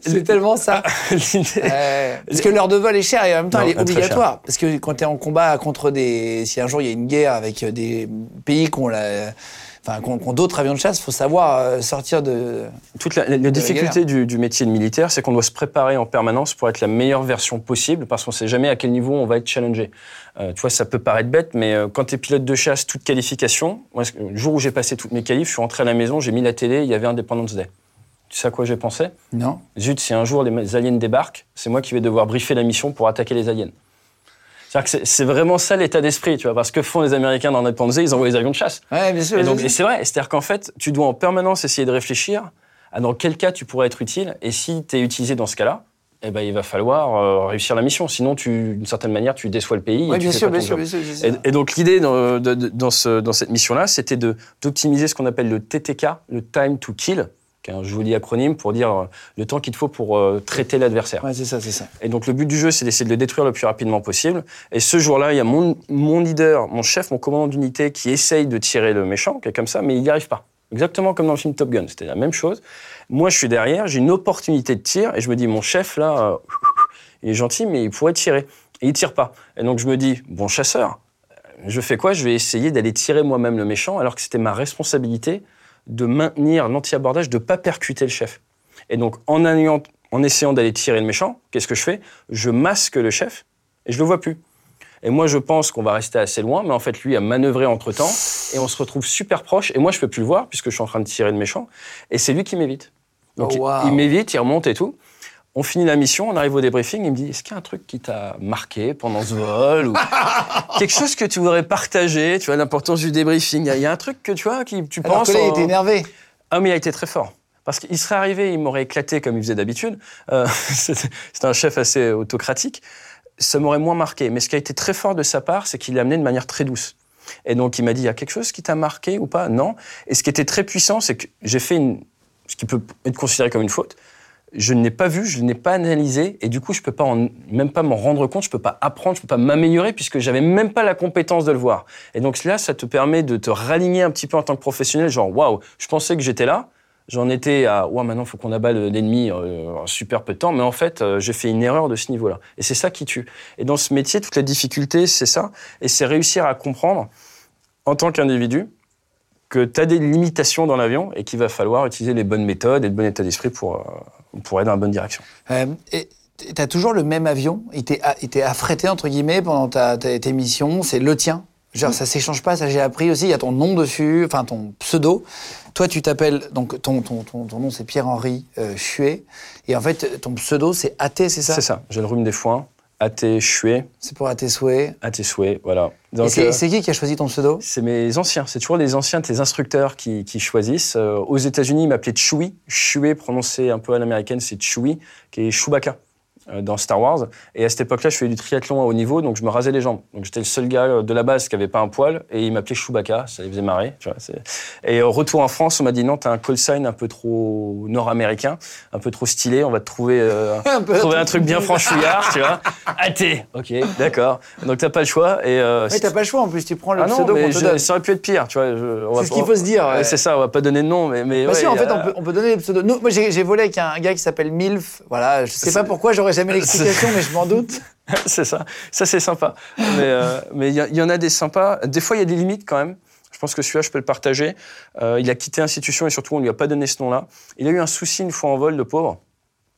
C'est tellement ça. Parce que l'heure de vol est chère et en même temps Non, elle est obligatoire. Parce que quand tu es en combat contre des. Si un jour il y a une guerre avec des pays qui ont la. Enfin, d'autres avions de chasse, il faut savoir euh, sortir de. Toute la, la- la difficulté du, du métier de militaire, c'est qu'on doit se préparer en permanence pour être la meilleure version possible, parce qu'on ne sait jamais à quel niveau on va être challengé. Euh, tu vois, ça peut paraître bête, mais euh, quand tu es pilote de chasse, toute qualification, moi, le jour où j'ai passé toutes mes qualifs, je suis rentré à la maison, j'ai mis la télé, il y avait Independence Day. Tu sais à quoi j'ai pensé Non Zut, si un jour les aliens débarquent, c'est moi qui vais devoir briefer la mission pour attaquer les aliens. C'est-à-dire que c'est- vraiment ça l'état d'esprit, tu vois, parce que font les Américains dans Independence Day, ils envoient les avions de chasse. Ouais, bien sûr. Et donc, c'est vrai, c'est-à-dire qu'en fait, tu dois en permanence essayer de réfléchir à dans quel cas tu pourrais être utile, et si tu es utilisé dans ce cas-là, eh ben, il va falloir euh, réussir la mission. Sinon, tu, d'une certaine manière, tu déçois le pays. tu bien sûr, bien sûr, bien sûr, bien sûr. Et, et donc l'idée dans, dans, ce- dans cette mission-là, c'était de- d'optimiser ce qu'on appelle le TTK, le Time to Kill, qui est un joli acronyme pour dire euh, le temps qu'il te faut pour euh, traiter l'adversaire. Ouais, c'est ça, c'est ça. Et donc le but du jeu, c'est d'essayer de le détruire le plus rapidement possible. Et ce jour-là, il y a mon, mon leader, mon chef, mon commandant d'unité qui essaye de tirer le méchant, qui est comme ça, mais il n'y arrive pas. Exactement comme dans le film Top Gun, c'était la même chose. Moi, je suis derrière, j'ai une opportunité de tir, et je me dis, mon chef, là, euh, il est gentil, mais il pourrait tirer. Et il tire pas. Et donc je me dis, bon chasseur, je fais quoi? Je vais essayer d'aller tirer moi-même le méchant, alors que c'était ma responsabilité de maintenir l'anti-abordage, de ne pas percuter le chef. Et donc, en, essayant d'aller tirer le méchant, qu'est-ce que je fais? Je masque le chef et je le vois plus. Et moi, je pense qu'on va rester assez loin, mais en fait, lui a manœuvré entre-temps et on se retrouve super proche. Et moi, je peux plus le voir puisque je suis en train de tirer le méchant. Et c'est lui qui m'évite. Donc, Oh, il- il m'évite, il remonte et tout. On finit la mission, on arrive au débriefing, il me dit Est-ce qu'il y a un truc qui t'a marqué pendant ce vol ou Quelque chose que tu voudrais partager, tu vois, l'importance du débriefing? Il y a- il y, a un truc que tu vois, qui tu Alors penses. que là, il était énervé. ah, mais il a été très fort. Parce qu'il serait arrivé, il m'aurait éclaté comme il faisait d'habitude. Euh, c'était un chef assez autocratique. Ça m'aurait moins marqué. Mais ce qui a été très fort de sa part, c'est qu'il l'a amené de manière très douce. Et donc, il m'a dit, il y a quelque chose qui t'a marqué ou pas? Non. Et ce qui était très puissant, c'est que j'ai fait une, ce qui peut être considéré comme une faute. Je ne l'ai pas vu, je ne l'ai pas analysé, et du coup, je peux pas même pas m'en rendre compte, je peux pas apprendre, je peux pas m'améliorer, puisque j'avais même pas la compétence de le voir. Et donc là, ça te permet de te raligner un petit peu en tant que professionnel, genre, waouh, je pensais que j'étais là, j'en étais à, waouh, maintenant, il faut qu'on abat le- l'ennemi euh, en super peu de temps, mais en fait, euh, j'ai fait une erreur de ce niveau-là. Et c'est ça qui tue. Et dans ce métier, toute la difficulté, c'est ça, et c'est réussir à comprendre, en tant qu'individu, que tu as des limitations dans l'avion et qu'il va falloir utiliser les bonnes méthodes et le bon état d'esprit pour, euh, pour aller dans la bonne direction. Euh, et t'as toujours le même avion? Il t'est a- il t'est affrété, entre guillemets, pendant ta, ta- tes missions? C'est le tien? Genre, ça s'échange pas, ça j'ai appris aussi. Il y a ton nom dessus, enfin ton pseudo. Toi, tu t'appelles, donc ton, ton, ton, ton nom c'est Pierre-Henri euh, Chuet. Et en fait, ton pseudo c'est AT, c'est ça? C'est ça, j'ai le rhume des foins, à tes C'est pour à tes souhaits, voilà. Et c'est euh, c'est qui qui a choisi ton pseudo? c'est mes anciens, c'est toujours les anciens, tes instructeurs qui, qui choisissent. Euh, aux États-Unis, ils m'appelaient Chewie, Chewie prononcé un peu à l'américaine, c'est Chewie, qui est Chewbacca dans Star Wars. Et à cette époque-là, je faisais du triathlon à haut niveau, donc je me rasais les jambes. Donc j'étais le seul gars euh, de la base qui avait pas un poil, et il m'appelait Chewbacca, ça les faisait marrer. Tu vois, et au retour en France, on m'a dit non, t'as un call sign un peu trop nord-américain, un peu trop stylé, on va te trouver, euh, Un trouver un truc bien franchouillard, tu vois. Athée, ok, d'accord. Donc t'as pas le choix. Et, euh, Ouais, t'as pas le choix en plus, tu prends le ah non, pseudo mais qu'on te donne. ça aurait pu être pire, tu vois. C'est ce qu'il faut se dire, Ouais. C'est ça, on va pas donner de nom, mais. mais Bah ouais, si, en fait, euh, on peut, on peut donner les pseudos. Nous, moi, j'ai j'ai volé avec un gars qui s'appelle Milf. Voilà, je sais pas pourquoi, j'aurais jamais l'explication, mais je m'en doute. c'est ça. Ça, c'est sympa. Mais euh, mais il y, y en a des sympas. Des fois, il y a des limites quand même. Je pense que celui-là, je peux le partager. Euh, il a quitté l'institution et surtout, on lui a pas donné ce nom-là. Il a eu un souci une fois en vol, le pauvre.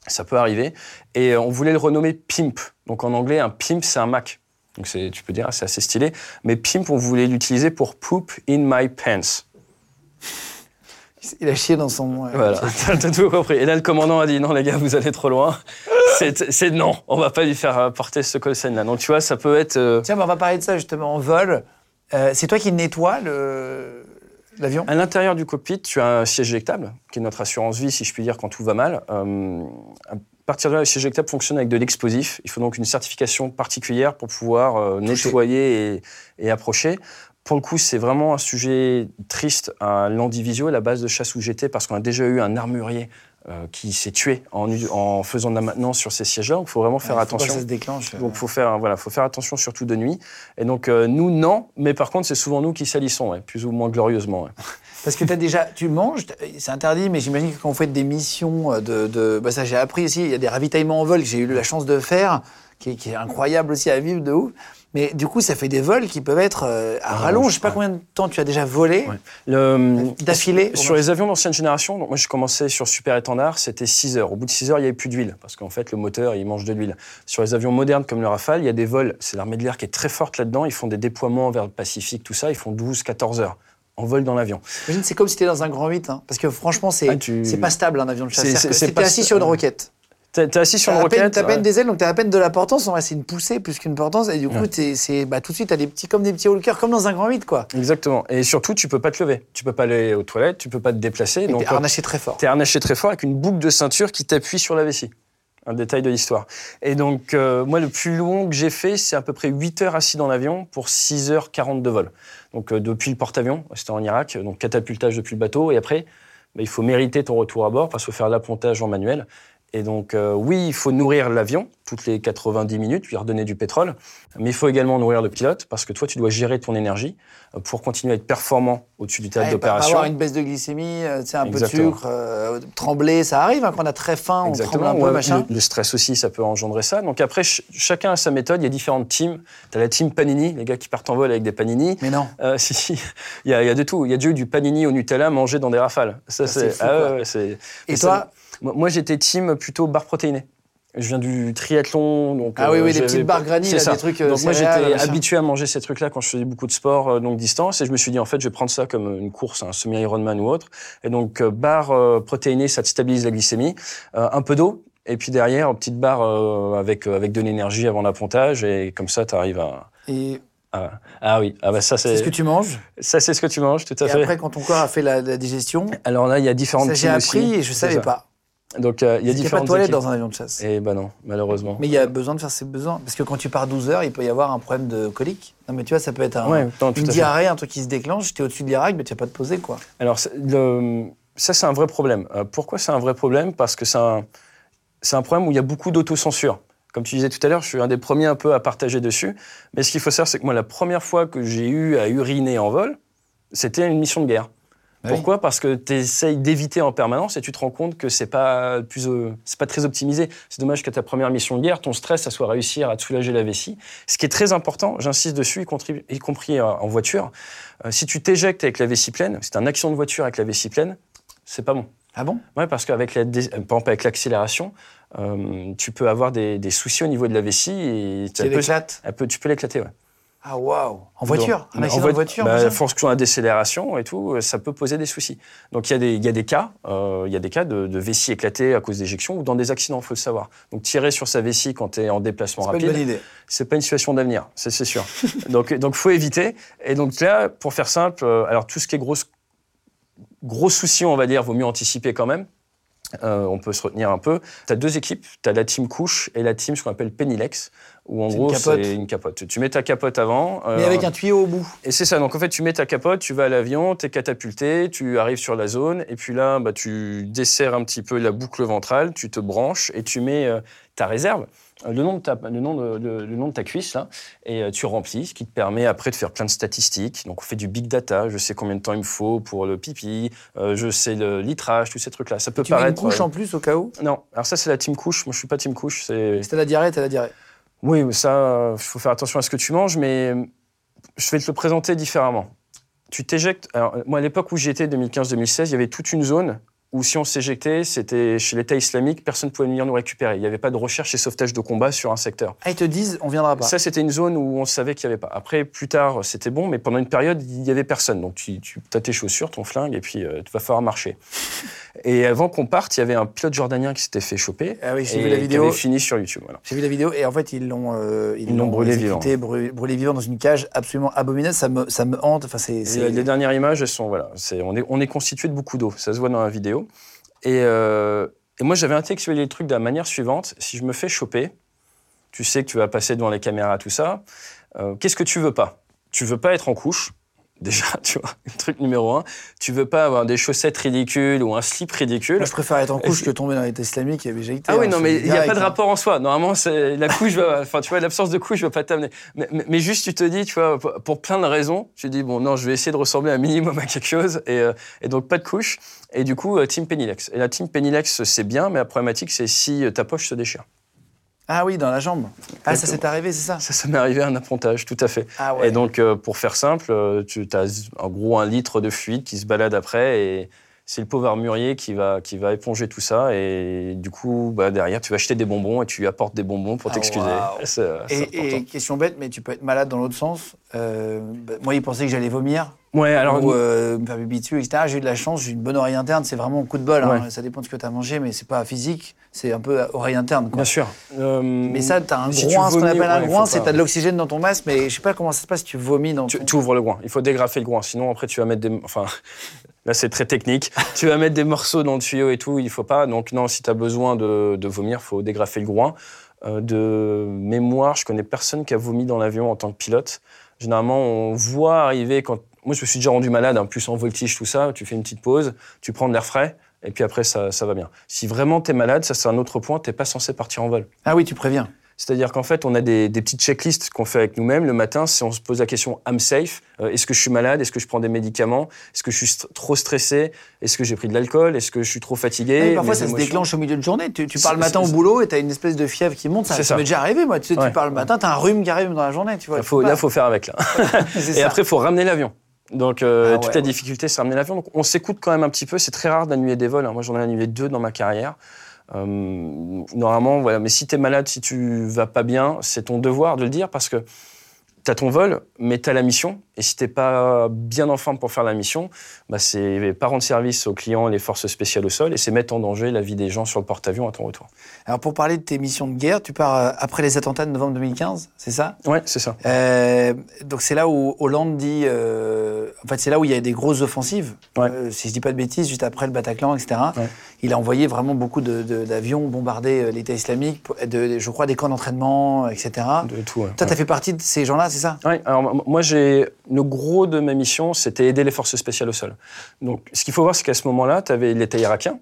Ça peut arriver. Et euh, on voulait le renommer Pimp. Donc en anglais, un Pimp, c'est un Mac. Donc tu peux dire, c'est assez stylé. Mais Pimp, on voulait l'utiliser pour Poop in my pants. Il a chié dans son. euh, Voilà, t'as tout compris. Et là, le commandant a dit non, les gars, vous allez trop loin. C'est non, on va pas lui faire euh, porter ce call sign là. Donc tu vois, ça peut être. euh, Tiens, on va parler de ça justement en vol. Euh, c'est toi qui nettoie le- l'avion? À l'intérieur du cockpit, tu as un siège éjectable, qui est notre assurance vie, si je puis dire, quand tout va mal. Euh, à partir de là, le siège éjectable fonctionne avec de l'explosif. Il faut donc une certification particulière pour pouvoir nettoyer et, et approcher. Pour le coup, c'est vraiment un sujet triste à l'Andivisio, la base de chasse où j'étais, parce qu'on a déjà eu un armurier euh, qui s'est tué en, en faisant de la maintenance sur ces sièges-là. Donc, il faut vraiment faire Ouais, faut pas que attention. ça se déclenche. Donc faut faire voilà, faut faire attention surtout de nuit. Et donc euh, nous non, mais par contre c'est souvent nous qui salissons, ouais, plus ou moins glorieusement. ouais. Parce que as déjà, tu manges, c'est interdit, mais j'imagine que quand vous faites des missions de, de- bah ça j'ai appris aussi, il y a des ravitaillements en vol que j'ai eu la chance de faire, qui qui est incroyable aussi à vivre de ouf. Mais du coup, ça fait des vols qui peuvent être euh, à Ah, rallonge. Je sais pas combien de temps tu as déjà volé Ouais. Le- d'affilée. Sur les avions d'ancienne génération, donc moi je commençais sur Super Étendard, c'était 6 heures. Au bout de 6 heures, il n'y avait plus d'huile, parce qu'en fait le moteur il mange de l'huile. Sur les avions modernes comme le Rafale, il y a des vols, c'est l'armée de l'air qui est très forte là-dedans, ils font des déploiements vers le Pacifique, tout ça, ils font 12-14 heures en vol dans l'avion. C'est comme si tu étais dans un grand 8, hein, parce que franchement, c'est Ah, tu- pas stable un avion de chasse. C'est- assis sur une roquette. T'es t'es assis sur une roquette. t'as à peine ouais. des ailes, donc t'as à peine de la portance. En vrai, c'est une poussée plus qu'une portance. Et du coup, Ouais. t'es- c'est bah, tout de suite, t'as des petits, comme des petits walkers, comme dans un grand 8, quoi. Exactement. Et surtout, tu peux pas te lever. Tu peux pas aller aux toilettes, tu peux pas te déplacer. Et donc, t'es harnaché très fort. Tu es harnaché très fort avec une boucle de ceinture qui t'appuie sur la vessie. Un détail de l'histoire. Et donc, euh, moi, le plus long que j'ai fait, c'est à peu près 8 heures assis dans l'avion pour 6h40 de vol. Donc, euh, depuis le porte-avions, c'était en Irak, donc catapultage depuis le bateau. Et après, bah, il faut mériter ton retour à bord parce qu'il faut faire l'appontage en manuel. Et donc, euh, oui, il faut nourrir l'avion toutes les 90 minutes, lui redonner du pétrole. Mais il faut également nourrir le pilote parce que toi, tu dois gérer ton énergie euh, pour continuer à être performant au-dessus du théâtre Ouais, d'opération. avoir une baisse de glycémie, euh, tu sais, un peu de Exactement. sucre, euh, trembler, ça arrive hein, quand on a très faim, on tremble un peu, ouais, machin. Le, le stress aussi, ça peut engendrer ça. Donc après, ch- chacun a sa méthode. Il y a différentes teams. Tu as la team Panini, les gars qui partent en vol avec des Panini. Mais non. Euh, si, si, il y, a, il y a de tout. Il y a déjà eu du Panini au Nutella mangé dans des rafales. Ça, Ah, c'est ah ouais, c'est- Et toi moi, j'étais team plutôt barre protéinée. Je viens du triathlon, donc Ah oui, oui, des j'avais- petites barres granny, là, ça. des trucs, euh, Donc moi, j'étais habitué à manger ces trucs-là quand je faisais beaucoup de sport euh, longue distance, et je me suis dit en fait, je vais prendre ça comme une course, un semi-Ironman ou autre. Et donc euh, barre euh, protéinée, ça te stabilise la glycémie, Euh, un peu d'eau. Et puis derrière, petite barre euh, avec, euh, avec de l'énergie avant l'appontage, et comme ça, tu arrives à, Et à- Ah oui, ah bah ça, c'est c'est ce que tu manges? ça, c'est ce que tu manges, tout à Et fait. après, quand ton corps a fait la, la digestion, Alors là, il y a différentes ça j'ai appris aussi. et je savais pas. Donc euh, il y a Il n'y a pas de différentes toilette équipes. dans un avion de chasse? Et ben non, malheureusement. Mais il y a besoin de faire ses besoins. Parce que quand tu pars 12 heures, il peut y avoir un problème de colique. Non, mais tu vois, ça peut être un- Ouais, non, une diarrhée, un truc qui se déclenche. Tu es au-dessus de l'Irak, mais tu n'as pas de poser, quoi. Alors, le- ça, c'est un vrai problème. Euh, pourquoi c'est un vrai problème? Parce que c'est un, un problème où il y a beaucoup d'autocensure. Comme tu disais tout à l'heure, je suis un des premiers un peu à partager dessus. Mais ce qu'il faut savoir, c'est que moi, la première fois que j'ai eu à uriner en vol, c'était une mission de guerre. Bah oui. Pourquoi? Parce que tu essayes d'éviter en permanence et tu te rends compte que c'est pas plus, euh, c'est pas très optimisé. C'est dommage qu'à ta première mission de guerre, ton stress, ça soit réussir à te soulager la vessie. Ce qui est très important, j'insiste dessus, y, compris euh, en voiture, euh, si tu t'éjectes avec la vessie pleine, c'est un accident de voiture avec la vessie pleine, c'est pas bon. Ah bon? Ouais, parce qu'avec la, par exemple, avec l'accélération, euh, tu peux avoir des, des soucis au niveau de la vessie et tu peux l'éclater. Ouais. Ah waouh En voiture Un Donc, accident en de voiture bah, Fonction à décélération et tout, euh, ça peut poser des soucis. Donc il y, a des- il y a des cas, euh, il y a des cas de, de vessie éclatée à cause d'éjection ou dans des accidents, il faut le savoir. Donc tirer sur sa vessie quand tu es en déplacement C'est pas une rapide, bonne idée. c'est pas une situation d'avenir, c'est c'est sûr. donc donc faut éviter. Et donc là, pour faire simple, euh, alors tout ce qui est gros gros soucis, on va dire, vaut mieux anticiper quand même. Euh, on peut se retenir un peu. Tu as deux équipes, tu as la team couche et la team ce qu'on appelle Penilex, où en gros capote. c'est une capote. Tu mets ta capote avant. Mais euh, avec un tuyau au bout. et c'est ça, donc en fait, tu mets ta capote, tu vas à l'avion, tu es catapulté, tu arrives sur la zone, et puis là, bah, tu desserres un petit peu la boucle ventrale, tu te branches et tu mets euh, ta réserve, le nom, de ta, le, nom de, le, le nom de ta cuisse, là, et euh, tu remplis, ce qui te permet après de faire plein de statistiques. Donc on fait du big data, je sais combien de temps il me faut pour le pipi, euh, je sais le litrage, tous ces trucs-là. Ça peut Tu mets une paraître. couche euh, en plus au cas où? Non, alors ça, c'est la team couche. Moi, je suis pas team couche. C'est Si t'as la diarrhée, t'as la diarrhée. Oui, ça, il faut faire attention à ce que tu manges, mais je vais te le présenter différemment. Tu t'éjectes. Moi, à l'époque où j'y étais, 2015-2016, il y avait toute une zone où si on s'éjectait, c'était chez l'État islamique, personne ne pouvait venir nous récupérer. Il n'y avait pas de recherche et sauvetage de combat sur un secteur. Ah, ils te disent, on viendra pas. Ça, c'était une zone où on savait qu'il n'y avait pas. Après, plus tard, c'était bon, mais pendant une période, il n'y avait personne. Donc, tu, as tes chaussures, ton flingue, et puis euh, tu vas falloir marcher. Et avant qu'on parte, il y avait un pilote jordanien qui s'était fait choper. Ah oui, j'ai vu la vidéo. Qui avait fini sur YouTube. J'ai vu la vidéo, et en fait, ils l'ont euh, ils, l'ont brûlé vivant. Brûlé, vivant dans une cage absolument abominable. Ça me, ça me hante. Enfin, c'est, Les dernières images, elles sont. Voilà, on, est, on est constitué de beaucoup d'eau. Ça se voit dans la vidéo. Euh, et, moi, j'avais intellectualisé le truc de la manière suivante. Si je me fais choper, tu sais que tu vas passer devant les caméras, tout ça. Euh, qu'est-ce que tu veux pas? Tu veux pas être en couche déjà, tu vois, truc numéro un. Tu veux pas avoir des chaussettes ridicules ou un slip ridicule. Moi, je préfère être en couche que tomber dans l'état islamique et végété. Ah oui, hein, non, mais il n'y a pas de hein. rapport en soi. Normalement, la couche enfin, tu vois, l'absence de couche va pas t'amener. Mais, mais, juste, tu te dis, tu vois, pour plein de raisons, tu dis, bon, non, je vais essayer de ressembler un minimum à quelque chose et, euh, et donc pas de couche. Et du coup, euh, Team Penilex. Et la Team Penilex, c'est bien, mais la problématique, c'est si euh, ta poche se déchire. Ah oui, dans la jambe. Ah, ça s'est arrivé, c'est ça Ça, ça m'est arrivé un appontage, tout à fait. Ah ouais. Et donc, euh, pour faire simple, euh, tu as en gros un litre de fluide qui se balade après et c'est le pauvre armurier qui va, qui va éponger tout ça. Et du coup, bah, derrière, tu vas acheter des bonbons et tu lui apportes des bonbons pour ah, t'excuser. et, question bête, mais tu peux être malade dans l'autre sens. Euh, bah, moi, il pensait que j'allais vomir. Ouais, alors. Ou euh, me faire pipi dessus, etc. J'ai eu de la chance, j'ai une bonne oreille interne. C'est vraiment un coup de bol. Hein. Ça dépend de ce que tu as mangé, mais c'est pas physique. C'est un peu oreille interne. Quoi. Bien sûr. Euh, mais ça, tu as un groin, ce qu'on appelle un groin, c'est tu as de l'oxygène dans ton masque, mais je sais pas comment ça se passe si tu vomis dans tu, ton... tu ouvres le groin. Il faut dégrafer le groin. Sinon, après, tu vas mettre des. Enfin. Là, c'est très technique. tu vas mettre des morceaux dans le tuyau et tout, il faut pas. Donc, non, si tu as besoin de, de vomir, il faut dégrafer le groin. Euh, de mémoire, je connais personne qui a vomi dans l'avion en tant que pilote. Généralement, on voit arriver quand. Moi, je me suis déjà rendu malade, en plus en voltige, tout ça. Tu fais une petite pause, tu prends de l'air frais, et puis après, ça, ça va bien. Si vraiment tu es malade, ça, c'est un autre point, tu n'es pas censé partir en vol. Ah oui, tu préviens. C'est-à-dire qu'en fait, on a des, petites checklists qu'on fait avec nous-mêmes. Le matin, si on se pose la question I'm safe, euh, est-ce que je suis malade Est-ce que je prends des médicaments Est-ce que je suis trop stressé Est-ce que j'ai pris de l'alcool Est-ce que je suis trop fatigué Parfois, ça se déclenche au milieu de journée. Tu, parles le matin au boulot et tu as une espèce de fièvre qui monte. Ça, ça. m'est déjà arrivé, moi. Tu, sais, tu parles le matin, tu as un rhume qui arrive dans la journée. Tu vois, là, il faut faire avec. Là. et après, il faut ramener l'avion. Donc, euh, ah toute la difficulté, c'est ramener l'avion. Donc, on s'écoute quand même un petit peu. C'est très rare d'annuler des vols. Hein. Moi, j'en ai annulé deux dans ma carrière. Euh, normalement, voilà. Mais si tu es malade, si tu vas pas bien, c'est ton devoir de le dire parce que tu as ton vol, mais tu as la mission. Et si tu n'es pas bien en forme pour faire la mission, bah c'est pas rendre service aux clients et les forces spéciales au sol, et c'est mettre en danger la vie des gens sur le porte-avions à ton retour. Alors pour parler de tes missions de guerre, tu pars euh, après les attentats de novembre 2015, c'est ça? Oui, c'est ça. Euh, donc c'est là où Hollande dit... Euh, en fait, c'est là où il y a des grosses offensives. si je dis pas de bêtises, juste après le Bataclan, etc. Il a envoyé vraiment beaucoup d'avions bombarder l'État islamique, de, je crois des camps d'entraînement, etc. De tout, Toi, tu as fait partie de ces gens-là, c'est ça? Oui, alors moi j'ai le gros de ma mission, c'était aider les forces spéciales au sol. Donc, ce qu'il faut voir, c'est qu'à ce moment-là, tu avais l'État irakien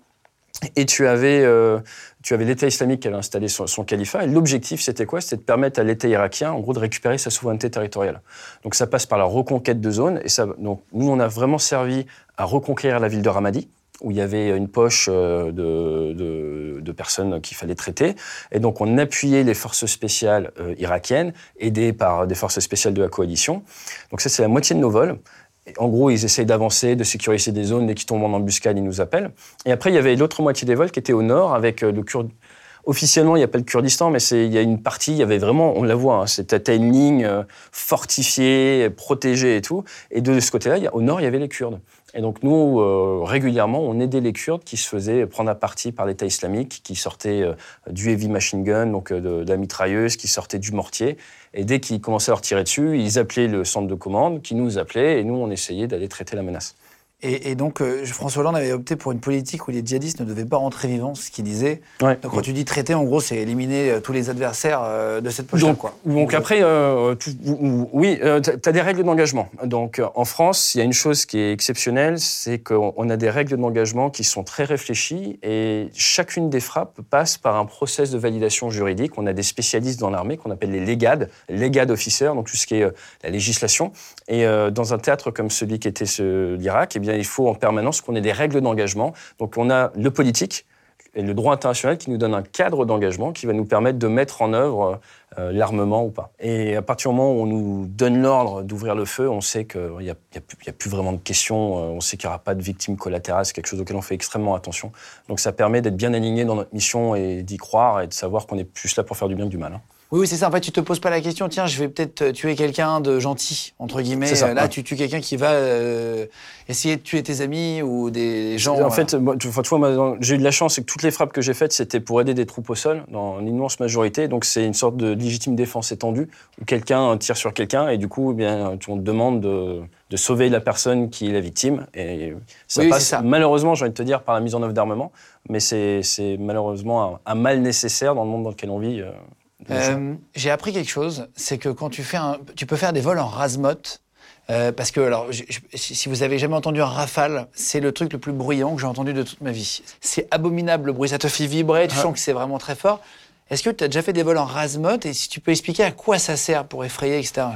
et tu avais, euh, tu avais l'État islamique qui avait installé son, califat. Et l'objectif, c'était quoi? C'était de permettre à l'État irakien, en gros, de récupérer sa souveraineté territoriale. Donc, ça passe par la reconquête de zones. Et ça, donc, nous, on a vraiment servi à reconquérir la ville de Ramadi où il y avait une poche euh, de, personnes qu'il fallait traiter. Et donc, on appuyait les forces spéciales euh, irakiennes, aidées par des forces spéciales de la coalition. Donc, ça, c'est la moitié de nos vols. en gros, ils essayent d'avancer, de sécuriser des zones. Dès qu'ils tombent en embuscade, ils nous appellent. Et après, il y avait l'autre moitié des vols qui était au nord, avec euh, le Kurde officiellement, il n'y a pas le Kurdistan, mais il y a une partie, il y avait vraiment, on la voit, hein, c'était une ligne fortifiée, protégée et tout. Et de ce côté-là, au nord, il y avait les Kurdes. Et donc nous, euh, régulièrement, on aidait les Kurdes qui se faisaient prendre à partie par l'État islamique, qui sortaient euh, du heavy machine gun, donc euh, de, de, la mitrailleuse, qui sortaient du mortier. Et dès qu'ils commençaient à leur tirer dessus, ils appelaient le centre de commande, qui nous appelait, et nous, on essayait d'aller traiter la menace. Et, donc, euh, François Hollande avait opté pour une politique où les djihadistes ne devaient pas rentrer vivants, ce qu'il disait. Donc, quand tu dis traiter, en gros, c'est éliminer euh, tous les adversaires euh, de cette poche Donc, donc après, oui, tu as des règles d'engagement. Donc, en France, il y a une chose qui est exceptionnelle, c'est qu'on a des règles d'engagement qui sont très réfléchies et chacune des frappes passe par un process de validation juridique. On a des spécialistes dans l'armée qu'on appelle les légades, légades officers, donc tout ce qui est la législation. Et dans un théâtre comme celui qui était l'Irak, eh bien, il faut en permanence qu'on ait des règles d'engagement. Donc on a le politique, et le droit international qui nous donne un cadre d'engagement qui va nous permettre de mettre en œuvre euh, l'armement ou pas. Et à partir du moment où on nous donne l'ordre d'ouvrir le feu, on sait qu'il n'y a, plus vraiment de questions, euh, on sait qu'il n'y aura pas de victimes collatérales, c'est quelque chose auquel on fait extrêmement attention. Donc ça permet d'être bien aligné dans notre mission et d'y croire et de savoir qu'on est plus là pour faire du bien que du mal. Hein. Oui, oui c'est ça. En fait, tu te poses pas la question, tiens, je vais peut-être tuer quelqu'un de gentil, entre guillemets. Ça, Là, tu tues quelqu'un qui va euh, essayer de tuer tes amis ou des gens. En fait, moi, tu, vois, j'ai eu de la chance, c'est que toutes les frappes que j'ai faites, c'était pour aider des troupes au sol, dans l'immense majorité. Donc, c'est une sorte de légitime défense étendue, où quelqu'un tire sur quelqu'un, et du coup, eh bien, on te demande de, de, sauver la personne qui est la victime. Et ça passe, ça. malheureusement, j'ai envie de te dire, par la mise en œuvre d'armement, mais c'est malheureusement un, un, mal nécessaire dans le monde dans lequel on vit. Euh, euh, j'ai appris quelque chose, c'est que quand tu fais un, tu peux faire des vols en rasmote. Euh, parce que, alors, si vous avez jamais entendu un rafale, c'est le truc le plus bruyant que j'ai entendu de toute ma vie. C'est abominable le bruit, ça te fait vibrer, tu ah. sens que c'est vraiment très fort. Est-ce que tu as déjà fait des vols en rasmote et si tu peux expliquer à quoi ça sert pour effrayer, etc.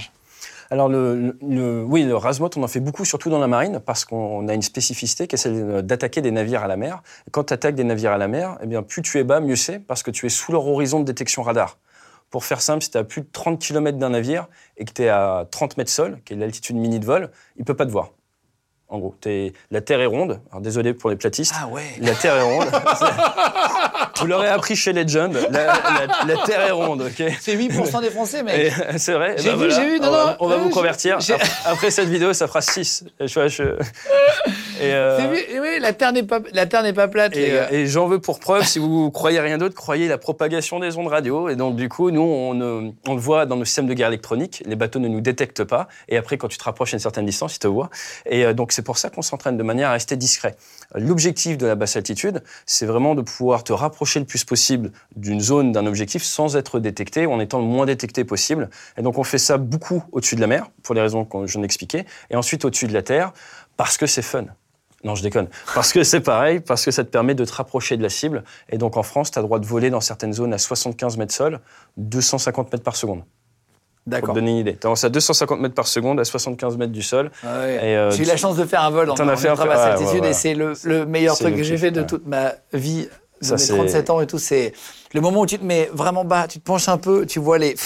Alors, le, oui, le rasmote, on en fait beaucoup, surtout dans la marine, parce qu'on a une spécificité qui est celle d'attaquer des navires à la mer. quand tu attaques des navires à la mer, eh bien, plus tu es bas, mieux c'est, parce que tu es sous leur horizon de détection radar. Pour faire simple, si tu as plus de 30 km d'un navire et que tu es à 30 mètres sol, qui est l'altitude mini de vol, il ne peut pas te voir. En gros, la Terre est ronde. Alors désolé pour les platistes. Ah ouais. La Terre est ronde. Vous l'aurez appris chez Legend. La, Terre est ronde, ok. C'est 8% des Français, mec. C'est vrai. J'ai ben vu, j'ai vu. Non, on, non, va, on va vous convertir. Après cette vidéo, ça fera 6. Je, je... Et euh... oui, la Terre n'est pas, la Terre n'est pas plate. Et, et j'en veux pour preuve, si vous croyez rien d'autre, croyez la propagation des ondes radio. Et donc, du coup, nous, on, on le voit dans nos systèmes de guerre électronique. Les bateaux ne nous détectent pas. Et après, quand tu te rapproches à une certaine distance, ils te voient. Et euh, donc, c'est pour ça qu'on s'entraîne de manière à rester discret. L'objectif de la basse altitude, c'est vraiment de pouvoir te rapprocher le plus possible d'une zone, d'un objectif, sans être détecté, en étant le moins détecté possible. Et donc, on fait ça beaucoup au-dessus de la mer, pour les raisons que je viens d'expliquer, et ensuite au-dessus de la terre, parce que c'est fun. Non, je déconne. Parce que c'est pareil, parce que ça te permet de te rapprocher de la cible. Et donc en France, tu as le droit de voler dans certaines zones à 75 mètres sol, 250 mètres par seconde. D'accord. Pour te donner une idée. Tu avances à 250 mètres par seconde, à 75 mètres du sol. Ah euh, j'ai eu la chance de faire un vol en, en, as fait ouais, et c'est le, le, meilleur truc que j'ai fait de toute ma vie, de mes 37 ans et tout. C'est le moment où tu te mets vraiment bas, tu te penches un peu, tu vois les,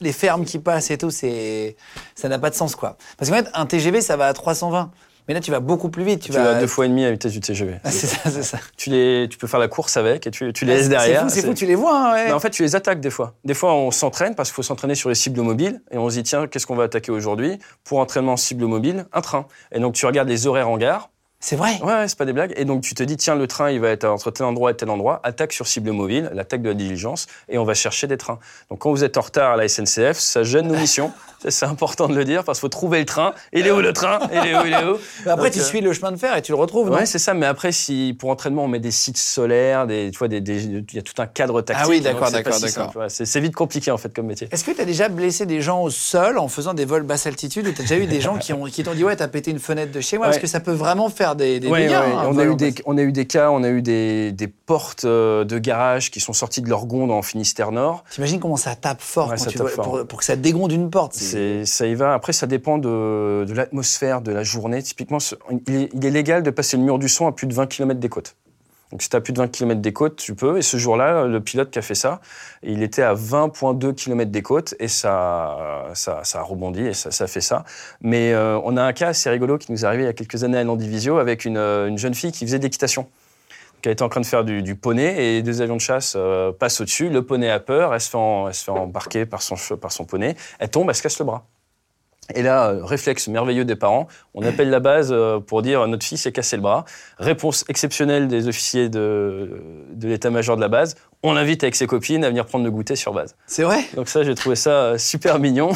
les fermes qui passent et tout, c'est ça n'a pas de sens quoi. Parce qu'en fait, un TGV, ça va à 320. Mais là, tu vas beaucoup plus vite. Tu, vas deux fois et demi à vitesse du TGV. Ah, c'est ça, c'est ça. Tu, les, tu peux faire la course avec et tu, tu les laisses derrière. C'est fou, c'est fou, tu les vois. Hein, ouais. en fait, tu les attaques des fois. Des fois, on s'entraîne parce qu'il faut s'entraîner sur les cibles mobiles et on se dit, tiens, qu'est-ce qu'on va attaquer aujourd'hui Pour entraînement cible mobile, un train. Et donc, tu regardes les horaires en gare. C'est vrai Ouais, ouais c'est pas des blagues. Et donc, tu te dis, tiens, le train, il va être entre tel endroit et tel endroit, attaque sur cible mobile, l'attaque de la diligence, et on va chercher des trains. Donc, quand vous êtes en retard à la SNCF, ça gêne nos missions. C'est important de le dire parce qu'il faut trouver le train. Il est où le train? Il est où Il est où? Après, tu euh, suis le chemin de fer et tu le retrouves. Ouais, c'est ça. Mais après, si pour entraînement on met des sites solaires, des, tu vois, des, il y a tout un cadre tactique. Ah oui, d'accord, d'accord, d'accord. C'est vite compliqué en fait comme métier. Est-ce que tu as déjà blessé des gens au sol en faisant des vols basse altitude ou tu as déjà eu des gens qui ont qui t'ont dit ouais, t'as pété une fenêtre de chez moi? Parce que ça peut vraiment faire des, des dégâts. Hein, on a eu des, on a eu des cas, on a eu des, des portes euh, de garage qui sont sorties de leur gonde en Finistère Nord. T'imagines comment ça tape fort, quand tu Pour, pour, que ça dégonde une porte. Ça y va après, ça dépend de, l'atmosphère de la journée. Typiquement, il est, légal de passer le mur du son à plus de 20 km des côtes. Donc si tu as plus de 20 km des côtes, tu peux. Et ce jour-là, le pilote qui a fait ça, il était à 20,2 km des côtes et ça, ça, a rebondi et ça, ça, a fait ça. Mais euh, on a un cas assez rigolo qui nous est arrivé il y a quelques années à Landivisio avec une, une jeune fille qui faisait de l'équitation qui était en train de faire du, poney et deux avions de chasse euh, passent au-dessus. Le poney a peur, elle se fait, elle se fait embarquer par son, par son poney, elle tombe, elle se casse le bras. Et là, euh, réflexe merveilleux des parents, on appelle la base euh, pour dire notre fille s'est cassé le bras. Réponse exceptionnelle des officiers de, de l'état-major de la base, on l'invite avec ses copines à venir prendre le goûter sur base. C'est vrai? Donc ça, j'ai trouvé ça super mignon.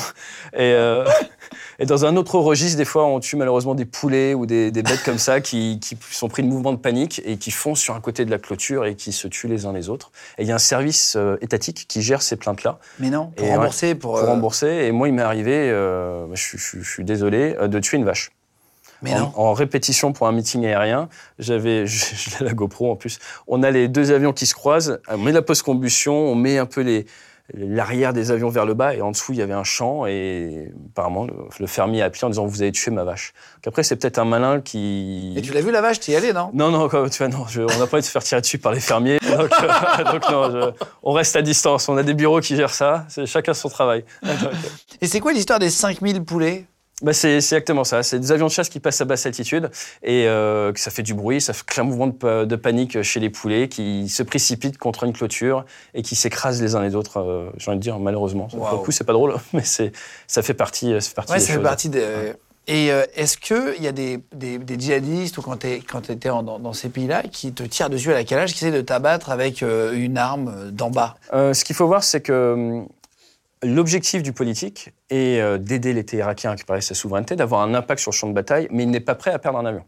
Et, et, dans un autre registre, des fois, on tue malheureusement des poulets ou des, des bêtes comme ça qui, qui, sont pris de mouvements de panique et qui foncent sur un côté de la clôture et qui se tuent les uns les autres. Et il y a un service étatique qui gère ces plaintes-là. Mais non, pour rembourser. pour, pour rembourser. Et moi, il m'est arrivé je, suis désolé, euh, de tuer une vache. Mais en, non. en, répétition pour un meeting aérien, j'avais, la GoPro en plus. On a les deux avions qui se croisent, on met la post-combustion, on met un peu les, l'arrière des avions vers le bas et en dessous il y avait un champ et apparemment le, fermier a appelé en disant vous avez tué ma vache. Donc après c'est peut-être un malin qui. Et tu l'as vu la vache, y allais non? Non non tu vois non, on n'a pas envie de se faire tirer dessus par les fermiers. donc, euh, donc non, je- on reste à distance. On a des bureaux qui gèrent ça. C'est chacun son travail. Et c'est quoi l'histoire des 5000 poulets? Bah, c'est exactement ça. C'est des avions de chasse qui passent à basse altitude et euh, que ça fait du bruit, ça fait un mouvement de, pa- de panique chez les poulets qui se précipitent contre une clôture et qui s'écrasent les uns les autres. euh, J'ai envie de dire malheureusement. Pour Waouh. le coup, c'est pas drôle, mais c'est ça fait partie, ça fait partie Ouais, des ça fait choses. partie des. Et euh, est-ce qu'il y a des, des, des djihadistes ou quand tu étais en- dans, dans ces pays-là qui te tirent dessus à la calage, qui essaient de t'abattre avec euh, une arme d'en bas? Ce qu'il faut voir, c'est que hum, l'objectif du politique est euh, d'aider l'État irakien à récupérer sa souveraineté, d'avoir un impact sur le champ de bataille, mais il n'est pas prêt à perdre un avion.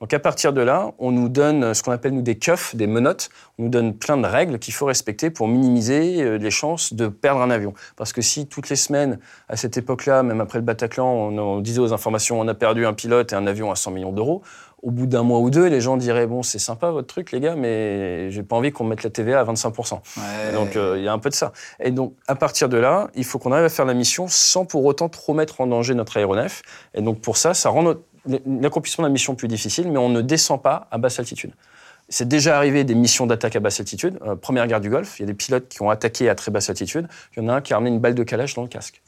Donc à partir de là, on nous donne ce qu'on appelle nous des keufs, des menottes. On nous donne plein de règles qu'il faut respecter pour minimiser euh, les chances de perdre un avion. Parce que si toutes les semaines, à cette époque-là, même après le Bataclan, on, on disait aux informations on a perdu un pilote et un avion à 100 millions d'euros, au bout d'un mois ou deux, les gens diraient bon c'est sympa votre truc les gars, mais j'ai pas envie qu'on mette la TVA à 25 Ouais. donc euh, il y a un peu de ça. Et donc à partir de là, il faut qu'on arrive à faire la mission sans pour autant trop mettre en danger notre aéronef. Et donc pour ça, ça rend notre- l'accomplissement de la mission plus difficile, mais on ne descend pas à basse altitude. C'est déjà arrivé des missions d'attaque à basse altitude. Euh, première guerre du Golfe, il y a des pilotes qui ont attaqué à très basse altitude. Il y en a un qui a ramené une balle de calage dans le casque.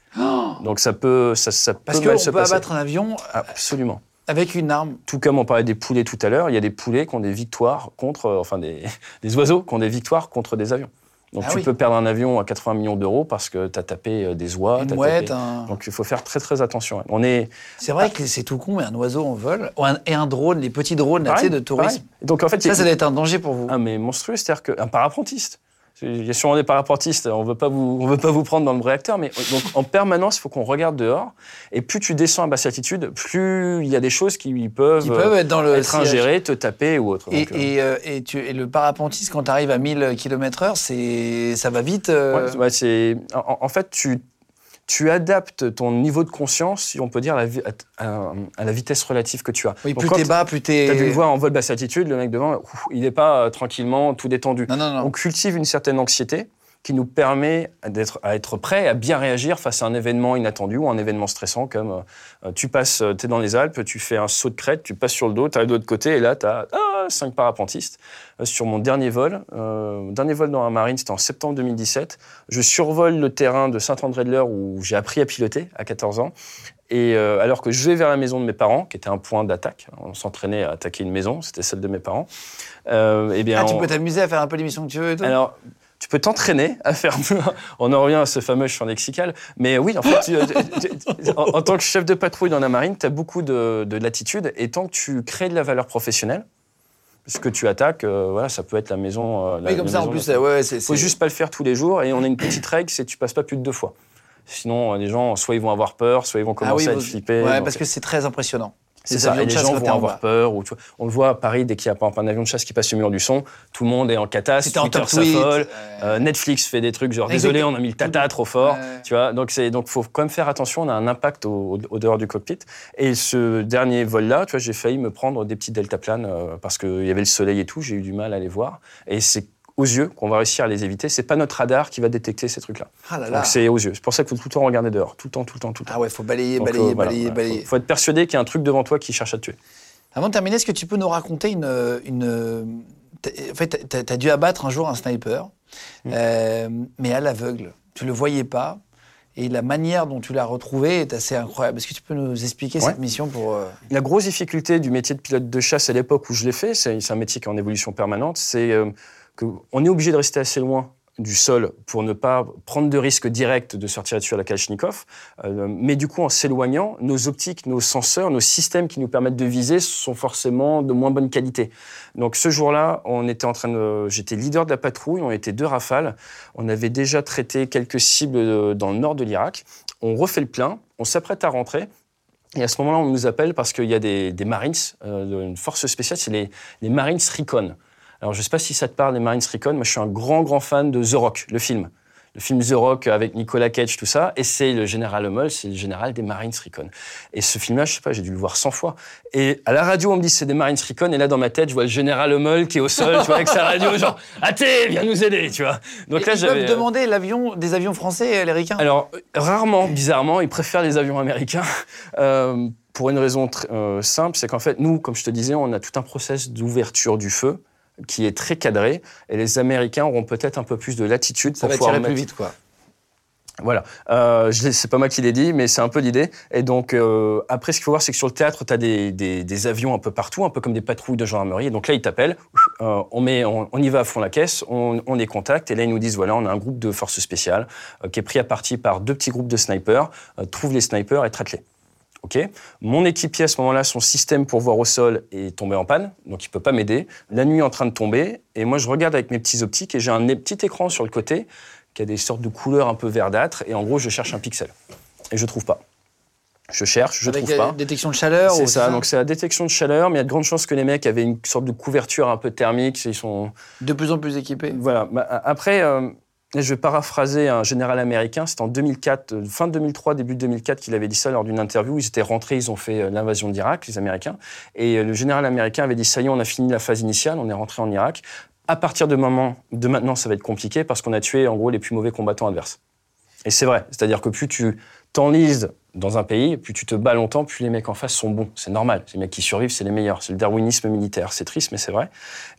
donc ça peut, ça, ça Oh Parce peut qu'on mal se peut passer. abattre un avion Absolument. Avec une arme. Tout comme on parlait des poulets tout à l'heure, il y a des poulets qui ont des victoires contre, euh, enfin des, des oiseaux qui ont des victoires contre des avions. Donc Ah tu oui. peux perdre un avion à 80 millions d'euros parce que tu as tapé euh, des oies. une t'as mouette, tapé- un- Donc il faut faire très très attention. On est C'est vrai que c'est tout con, mais un oiseau en vol. Un- et un drone, les petits drones là, tu pareil, sais, de tourisme. pareil. Donc en fait, Ça, ça doit être un danger pour vous. ah, mais monstrueux, c'est-à-dire qu'un parapentiste. Il y a sûrement des parapentistes, on veut pas vous, on veut pas vous prendre dans le réacteur, mais donc en permanence, il faut qu'on regarde dehors. Et plus tu descends à basse altitude, plus il y a des choses qui peuvent, Qui peuvent être dans le être sillage. ingérées, te taper ou autre. Et, Donc, euh, et, euh, et tu, et le parapentiste, quand tu arrives à 1000 km/h, c'est, ça va vite. euh, Ouais, ouais, c'est en, en fait tu tu adaptes ton niveau de conscience, si on peut dire, à la, vi- à- à- à la vitesse relative que tu as. oui, plus t'es bas, plus t'es. T'as dû le voir en vol basse altitude, le mec devant, ouf, il n'est pas euh, tranquillement tout détendu. Non, non, non. On cultive une certaine anxiété qui nous permet d'être, à être prêt à bien réagir face à un événement inattendu ou un événement stressant comme euh, tu passes, tu es dans les Alpes, tu fais un saut de crête, tu passes sur le dos, tu arrives de l'autre côté et là tu as cinq parapentistes. Euh, sur mon dernier vol, euh, dernier vol dans un marine, c'était en septembre 2017, je survole le terrain de Saint-André-de-l'Eure où j'ai appris à piloter à 14 ans. Et euh, alors que je vais vers la maison de mes parents, qui était un point d'attaque, on s'entraînait à attaquer une maison, c'était celle de mes parents. Euh, eh bien, Ah, tu on- peux t'amuser à faire un peu l'émission que tu veux et tout alors, tu peux t'entraîner à faire. On en revient à ce fameux champ lexical. Mais oui, en fait, tu- tu- tu- en, en tant que chef de patrouille dans la marine, tu as beaucoup de, de latitude. Et tant que tu crées de la valeur professionnelle, ce que tu attaques, euh, voilà, ça peut être la maison. euh, la- Oui, comme la ça, en maison plus, de- euh, ouais, c'est. Faut juste pas le faire tous les jours. Et on a une petite règle, c'est que tu passes pas plus de deux fois. Sinon, euh, les gens, soit ils vont avoir peur, soit ils vont Ah commencer oui, à être vous- flipper. Ouais, parce que c'est très impressionnant. C'est ça, et les gens vont avoir peur. Ou, tu vois, on le voit à Paris, dès qu'il y a par exemple un avion de chasse qui passe le mur du son, tout le monde est en en Twitter s'affole, euh, Netflix fait des trucs genre désolé, on a mis le tata trop fort, tu vois. Donc c'est donc faut quand même faire attention, on a un impact au, au- au dehors du cockpit. Et ce dernier vol-là, tu vois, j'ai failli me prendre des petits deltaplanes euh, parce qu'il y avait le soleil et tout, j'ai eu du mal à les voir. Et c'est aux yeux qu'on va réussir à les éviter. C'est pas notre radar qui va détecter ces trucs-là. Ah là là. Donc c'est aux yeux. C'est pour ça qu'il faut tout le temps regarder dehors, tout le temps, tout le temps, tout le temps. Ah ouais, faut balayer, Donc, balayer, euh, voilà, balayer, voilà. balayer. Faut, faut être persuadé qu'il y a un truc devant toi qui cherche à te tuer. Avant de terminer, est-ce que tu peux nous raconter une. une t'as- en fait, tu as, dû abattre un jour un sniper, Mm. euh, mais à l'aveugle. Tu le voyais pas. Et la manière dont tu l'as retrouvé est assez incroyable. Est-ce que tu peux nous expliquer Ouais. cette mission pour. euh, La grosse difficulté du métier de pilote de chasse à l'époque où je l'ai fait, c'est c'est un métier qui est en évolution permanente, c'est euh, qu'on est obligé de rester assez loin du sol pour ne pas prendre de risque direct de sortir dessus à la Kalachnikov. Euh, mais du coup, en s'éloignant, nos optiques, nos senseurs, nos systèmes qui nous permettent de viser sont forcément de moins bonne qualité. Donc ce jour-là, on était en train de, j'étais leader de la patrouille, on était deux rafales, on avait déjà traité quelques cibles euh, dans le nord de l'Irak. On refait le plein, on s'apprête à rentrer. Et à ce moment-là, on nous appelle parce qu'il y a des, Marines, euh, une force spéciale, c'est les, les Marines Recon. Alors, je ne sais pas si ça te parle, les Marines Recon. Moi, je suis un grand, grand fan de The Rock, le film. Le film The Rock avec Nicolas Cage, tout ça. Et c'est le général Hummel, c'est le général des Marines Recon. Et ce film-là, je sais pas, j'ai dû le voir 100 fois. Et à la radio, on me dit c'est des Marines Recon. Et là, dans ma tête, je vois le général Hummel qui est au sol, tu vois, avec sa radio, genre, Athé, viens nous aider, tu vois. Donc Et là, ils peuvent demander l'avion, des avions français, euh, les ricains Alors, euh, rarement, bizarrement, ils préfèrent les avions américains. euh, pour une raison euh, simple, c'est qu'en fait, nous, comme je te disais, on a tout un process d'ouverture du feu qui est très cadré, et les Américains auront peut-être un peu plus de latitude Ça pour va pouvoir tirer mettre- plus vite, quoi. Voilà, euh, c'est pas moi qui l'ai dit, mais c'est un peu l'idée. Et donc, euh, après, ce qu'il faut voir, c'est que sur le théâtre, tu as des, des- des avions un peu partout, un peu comme des patrouilles de gendarmerie. Et donc là, ils t'appellent, euh, on, met, on, on y va à fond la caisse, on, on les contacte, et là, ils nous disent voilà, on a un groupe de forces spéciales euh, qui est pris à partie par deux petits groupes de snipers, trouve les snipers et traite-les. Ok. Mon équipier à ce moment-là, son système pour voir au sol est tombé en panne, donc il peut pas m'aider. La nuit est en train de tomber, et moi je regarde avec mes petits optiques et j'ai un petit écran sur le côté qui a des sortes de couleurs un peu verdâtres, et en gros je cherche un pixel et je trouve pas. Je cherche, je Avec trouve pas. détection de chaleur C'est ça, donc c'est la détection de chaleur, mais il y a de grandes chances que les mecs avaient une sorte de couverture un peu thermique. Ils sont De plus en plus équipé. voilà. Bah, Après, euh, je vais paraphraser un général américain. C'était en 2004, euh, fin 2003, début 2004, qu'il avait dit ça lors d'une interview. Ils étaient rentrés, ils ont fait euh, l'invasion d'Irak, les Américains. Et euh, le général américain avait dit ça y est, on a fini la phase initiale, on est rentré en Irak. À partir de, moment, de maintenant, ça va être compliqué parce qu'on a tué en gros les plus mauvais combattants adverses. Et c'est vrai. C'est-à-dire que plus tu t'enlises dans un pays, plus tu te bats longtemps, plus les mecs en face sont bons. C'est normal. Les mecs qui survivent, c'est les meilleurs. C'est le darwinisme militaire. C'est triste, mais c'est vrai.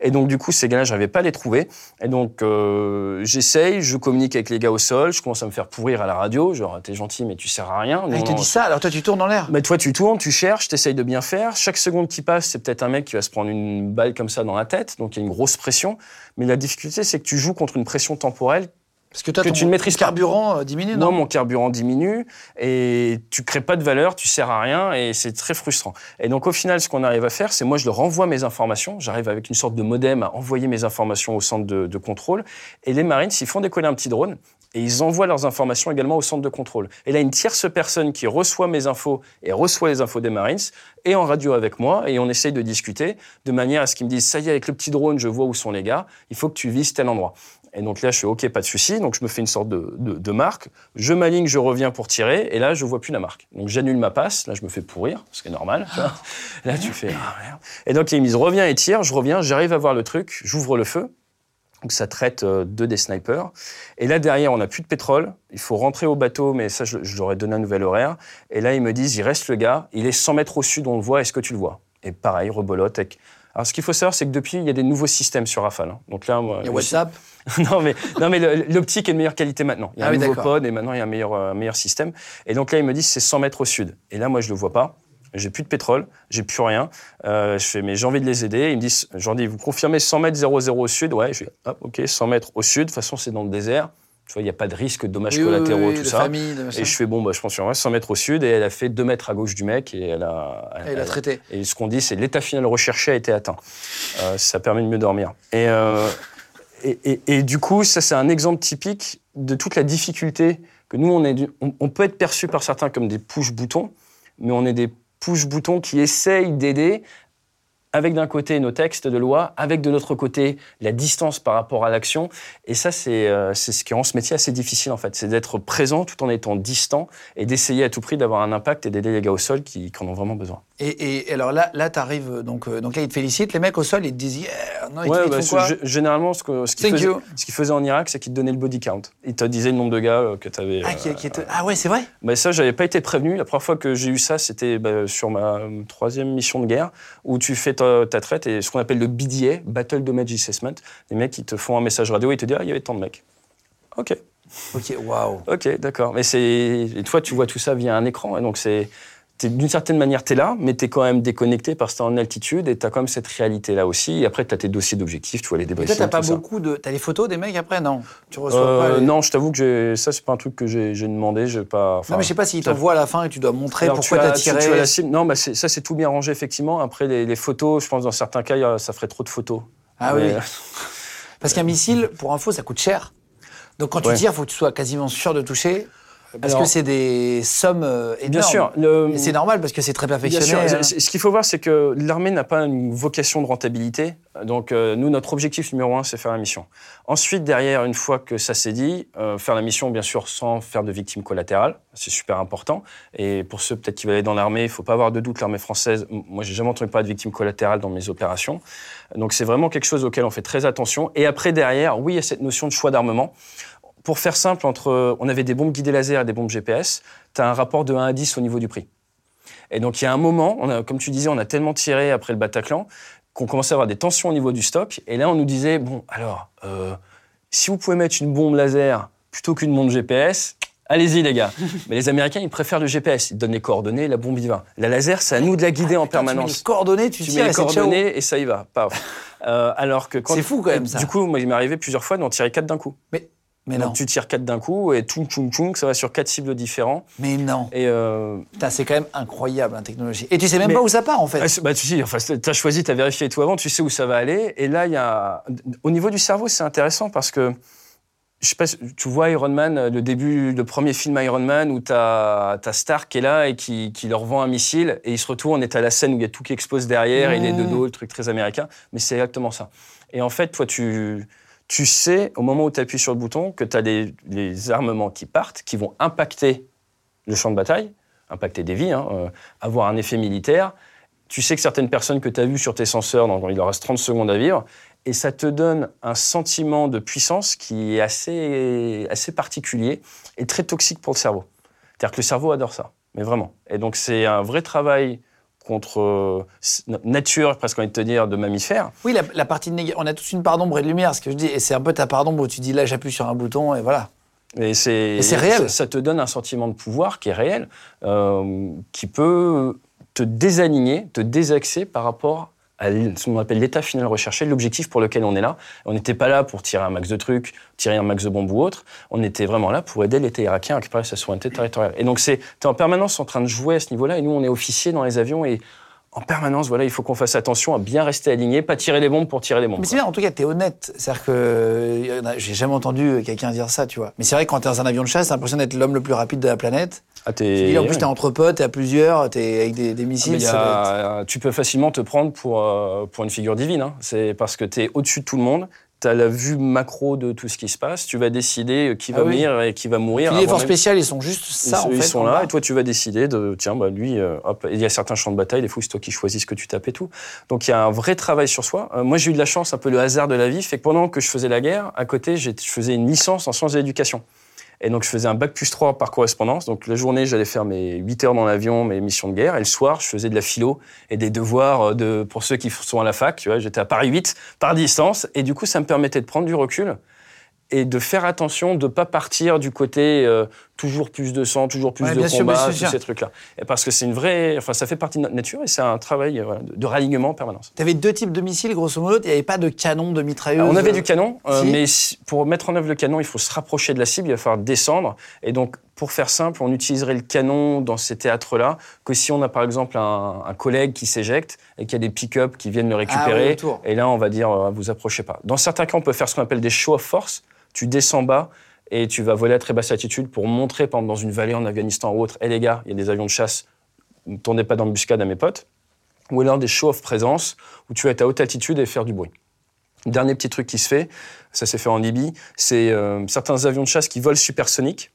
Et donc, du coup, ces gars-là, je n'arrivais pas à les trouver. Et donc, euh, j'essaye, je communique avec les gars au sol, je commence à me faire pourrir à la radio. Genre, t'es gentil, mais tu sers à rien. Ah, Non, il te non, dit ça, alors toi tu tournes dans l'air. mais toi, tu tournes, tu cherches, tu essayes de bien faire. Chaque seconde qui passe, c'est peut-être un mec qui va se prendre une balle comme ça dans la tête. Donc, il y a une grosse pression. Mais la difficulté, c'est que tu joues contre une pression temporelle Parce que toi, que ton tu ne maîtrises pas. carburant euh, diminue, non, non mon carburant diminue et tu crées pas de valeur, tu sers à rien et c'est très frustrant. Et donc au final, ce qu'on arrive à faire, c'est moi je leur renvoie mes informations. J'arrive avec une sorte de modem à envoyer mes informations au centre de, de contrôle. Et les Marines, ils font décoller un petit drone et ils envoient leurs informations également au centre de contrôle. Et là, une tierce personne qui reçoit mes infos et reçoit les infos des Marines est en radio avec moi et on essaye de discuter de manière à ce qu'ils me disent ça y est, avec le petit drone, je vois où sont les gars. Il faut que tu vises tel endroit. Et donc là, je fais OK, pas de souci. Donc je me fais une sorte de, de- de marque. Je m'aligne, je reviens pour tirer. Et là, je vois plus la marque. Donc j'annule ma passe. Là, je me fais pourrir, ce qui est normal. tu vois. Là, tu fais ah merde. Et donc ils me disent reviens et tire. Je reviens, j'arrive à voir le truc. J'ouvre le feu. Donc ça traite euh, deux des snipers. Et là, derrière, on n'a plus de pétrole. Il faut rentrer au bateau, mais ça, je, je leur ai donné un nouvel horaire. Et là, ils me disent il reste le gars. Il est 100 mètres au sud, on le voit. Est-ce que tu le vois? Et pareil, rebolote. Avec... Alors, ce qu'il faut savoir, c'est que depuis, il y a des nouveaux systèmes sur Rafale. hein. Donc là, moi, Il y a WhatsApp? non, mais, non, mais l'optique est de meilleure qualité maintenant. Il y a Ah un nouveau pod et maintenant il y a un meilleur, euh, meilleur système. Et donc là, il me dit c'est 100 mètres au sud. Et là, moi, je le vois pas. J'ai plus de pétrole, j'ai plus rien. Euh, je fais, mais j'ai envie de les aider. Ils me disent, je leur dis, vous confirmez 100 mètres 00 au sud? Ouais, je fais, hop, ok, 100 mètres au sud. De toute façon, c'est dans le désert. Tu vois, il n'y a pas de risque de dommages Oui, collatéraux, oui, tout ça. Et je fais, bon, bah, je pense sur 100 mètres au sud. Et elle a fait 2 mètres à gauche du mec. Et elle a. Il a traité. Et ce qu'on dit, c'est l'état final recherché a été atteint. Euh, ça permet de mieux dormir. Et, euh, et, du coup, ça, c'est un exemple typique de toute la difficulté que nous, on, on, on peut être perçu par certains comme des push-boutons, mais on est des push-boutons qui essayent d'aider avec d'un côté nos textes de loi, avec de l'autre côté la distance par rapport à l'action. Et ça, c'est euh, ce qui rend ce métier assez difficile, en fait. C'est d'être présent tout en étant distant et d'essayer à tout prix d'avoir un impact et d'aider les gars au sol qui, qui en ont vraiment besoin. Et, et alors là, là tu arrives, donc, euh, donc là, ils te félicitent. Les mecs au sol, ils te disent, yeah Non, ils te- Ouais, ils bah, font quoi g- généralement, ce qu'ils faisaient, ce qu'ils faisaient en Irak, c'est qu'ils te donnaient le body count. Ils te disaient le nombre de gars euh, que tu avais. ah, qui- qui était- ah ouais, c'est vrai Mais ça, j'avais pas été prévenu. La première fois que j'ai eu ça, c'était bah, sur ma euh, troisième mission de guerre, où tu fais ta, ta traite et ce qu'on appelle le BDA, Battle Damage Assessment. Les mecs, ils te font un message radio et ils te disent, ah, il y avait tant de mecs. Ok, Ok, waouh. ok, d'accord. Mais c'est. Et toi, tu vois tout ça via un écran. Et donc, c'est. D'une certaine manière, tu es là, mais tu es quand même déconnecté parce que tu en altitude et tu as quand même cette réalité-là aussi. Et après, tu as tes dossiers d'objectifs, tu vois les débriefings. toi, t'as pas ça. beaucoup de. T'as les photos des mecs après Non? Tu reçois Euh, pas. les- Non, je t'avoue que ça, c'est pas un truc que j'ai demandé. Pas, Non, mais je sais pas s'ils t'as- t'envoient à la fin et tu dois montrer alors, pourquoi tu as- tu- tiré. tu as la cible. Non, bah, ça, c'est tout bien rangé, effectivement. Après, les, les photos, je pense dans certains cas, ça ferait trop de photos. Ah oui, Mais- oui. Parce qu'un missile, pour info, ça coûte cher. Donc quand tu tires, il faut que tu sois quasiment sûr de toucher. Parce Alors- que c'est des sommes euh, énormes. Bien sûr. c'est normal parce que c'est très Bien perfectionné. sûr. hein. Ce qu'il faut voir, c'est que l'armée n'a pas une vocation de rentabilité. Donc, euh, nous, notre objectif numéro un, c'est faire la mission. Ensuite, derrière, une fois que ça s'est dit, euh, faire la mission, bien sûr, sans faire de victimes collatérales. C'est super important. Et pour ceux peut-être qui veulent aller dans l'armée, il faut pas avoir de doute, l'armée française, moi, j'ai jamais entendu parler de victimes collatérales dans mes opérations. Donc, c'est vraiment quelque chose auquel on fait très attention. Et après, derrière, oui, il y a cette notion de choix d'armement. Pour faire simple, entre, on avait des bombes guidées laser et des bombes GPS, tu as un rapport de 1 à 10 au niveau du prix. Et donc, il y a un moment, on a, comme tu disais, on a tellement tiré après le Bataclan qu'on commençait à avoir des tensions au niveau du stock. Et là, on nous disait, bon, alors, euh, si vous pouvez mettre une bombe laser plutôt qu'une bombe GPS, allez-y les gars. Mais les Américains, ils préfèrent le GPS. Ils donnent les coordonnées, la bombe y va. La laser, c'est à nous de la guider en Attends, Tu mets permanence. les coordonnées, tu, Tu tires mets les ciao. coordonnées et ça y va. Paf. Euh, alors que quand C'est fou quand même, ça. Du coup, moi, il m'est arrivé plusieurs fois d'en tirer quatre d'un coup. Mais, mais non. Donc tu tires quatre d'un coup et tchoum tchoum tchoum, ça va sur quatre cibles différents. Mais non. Et euh, c'est quand même incroyable, la technologie. Et tu sais même Mais- pas où ça part, en fait. Ah, bah, tu sais, enfin, as choisi, tu as vérifié tout avant, tu sais où ça va aller. Et là, il y a. Au niveau du cerveau, c'est intéressant parce que. Je sais pas, tu vois Iron Man, le début, le premier film Iron Man où tu as, Stark qui est là et qui, qui leur vend un missile et il se retourne et tu la scène où il y a tout qui explose derrière, il est de dos, le truc très américain. Mais c'est exactement ça. Et en fait, toi, tu, tu sais, au moment où tu appuies sur le bouton, que tu as les, les armements qui partent, qui vont impacter le champ de bataille, impacter des vies, hein, euh, avoir un effet militaire. Tu sais que certaines personnes que tu as vues sur tes senseurs, donc il leur reste 30 secondes à vivre, et ça te donne un sentiment de puissance qui est assez, assez particulier et très toxique pour le cerveau. C'est-à-dire que le cerveau adore ça, mais vraiment. Et donc c'est un vrai travail contre euh, nature, presque envie de te dire, de mammifères. Oui, la, la partie négative. On a tous une part d'ombre et de lumière, ce que je dis. Et c'est un peu ta part d'ombre où tu dis là, j'appuie sur un bouton et voilà. Et c'est Et c'est réel. Ça, ça te donne un sentiment de pouvoir qui est réel, euh, qui peut te désaligner, te désaxer par rapport à ce qu'on appelle l'état final recherché, l'objectif pour lequel on est là. On n'était pas là pour tirer un max de trucs, tirer un max de bombes ou autre. On était vraiment là pour aider l'État irakien à récupérer sa souveraineté territoriale. Et donc, es en permanence en train de jouer à ce niveau-là. Et nous, on est officiers dans les avions. Et en permanence, voilà, il faut qu'on fasse attention à bien rester aligné, pas tirer les bombes pour tirer les bombes. Mais c'est bien, en tout cas, t'es honnête. C'est-à-dire que j'ai jamais entendu quelqu'un dire ça, tu vois. Mais c'est vrai que quand t'es dans un avion de chasse, t'as l'impression d'être l'homme le plus rapide de la planète. Ah, t'es- Et là, en plus, t'es entre potes, t'es à plusieurs, t'es avec des, Ah, missiles. il y ça doit être- a- tu peux facilement te prendre pour, euh, pour une figure divine. hein. C'est parce que tu es au-dessus de tout le monde. Tu as la vue macro de tout ce qui se passe. Tu vas décider qui va Ah oui. venir et qui va mourir. Puis les forces spéciales, ils sont juste Ils, ça, en ils fait. sont là bas. et toi tu vas décider de tiens bah lui euh, hop il y a certains champs de bataille des fois c'est toi qui choisis ce que tu tapes et tout donc il y a un vrai travail sur soi Euh, moi j'ai eu de la chance un peu le hasard de la vie fait que pendant que je faisais la guerre à côté j'ai- je faisais une licence en sciences de l'éducation et donc je faisais un bac plus 3 par correspondance. Donc la journée j'allais faire mes 8 heures dans l'avion mes missions de guerre. Et le soir je faisais de la philo et des devoirs euh, de pour ceux qui sont à la fac j'étais à Paris 8 par distance. Et du coup ça me permettait de prendre du recul et de faire attention de pas partir du côté euh, toujours plus de sang, toujours plus Ouais, de bien sûr, combat, bien sûr, tous ces trucs-là. Parce que c'est une vraie, enfin ça fait partie de notre nature et c'est un travail euh, voilà, de, de ralignement en permanence. T'avais deux types de missiles, grosso modo. Il n'y avait pas de canon, de mitrailleuse. Alors, on avait du canon, euh, si. mais si- pour mettre en œuvre le canon, il faut se rapprocher de la cible, il va falloir descendre. Et donc, pour faire simple, on utiliserait le canon dans ces théâtres-là que si on a par exemple un, un collègue qui s'éjecte et qu'il y a des pick-up qui viennent le Ah oui, récupérer. et là, on va dire, euh, vous approchez pas. Dans certains cas, on peut faire ce qu'on appelle des show of force. Tu descends bas et tu vas voler à très basse altitude pour montrer, par exemple, dans une vallée en Afghanistan ou autre, hé les gars, il y a des avions de chasse, ne tournez pas d'embuscade à mes potes. Ou alors des show of présence où tu vas être à haute altitude et faire du bruit. Dernier petit truc qui se fait, ça s'est fait en Libye, c'est euh, certains avions de chasse qui volent supersoniques,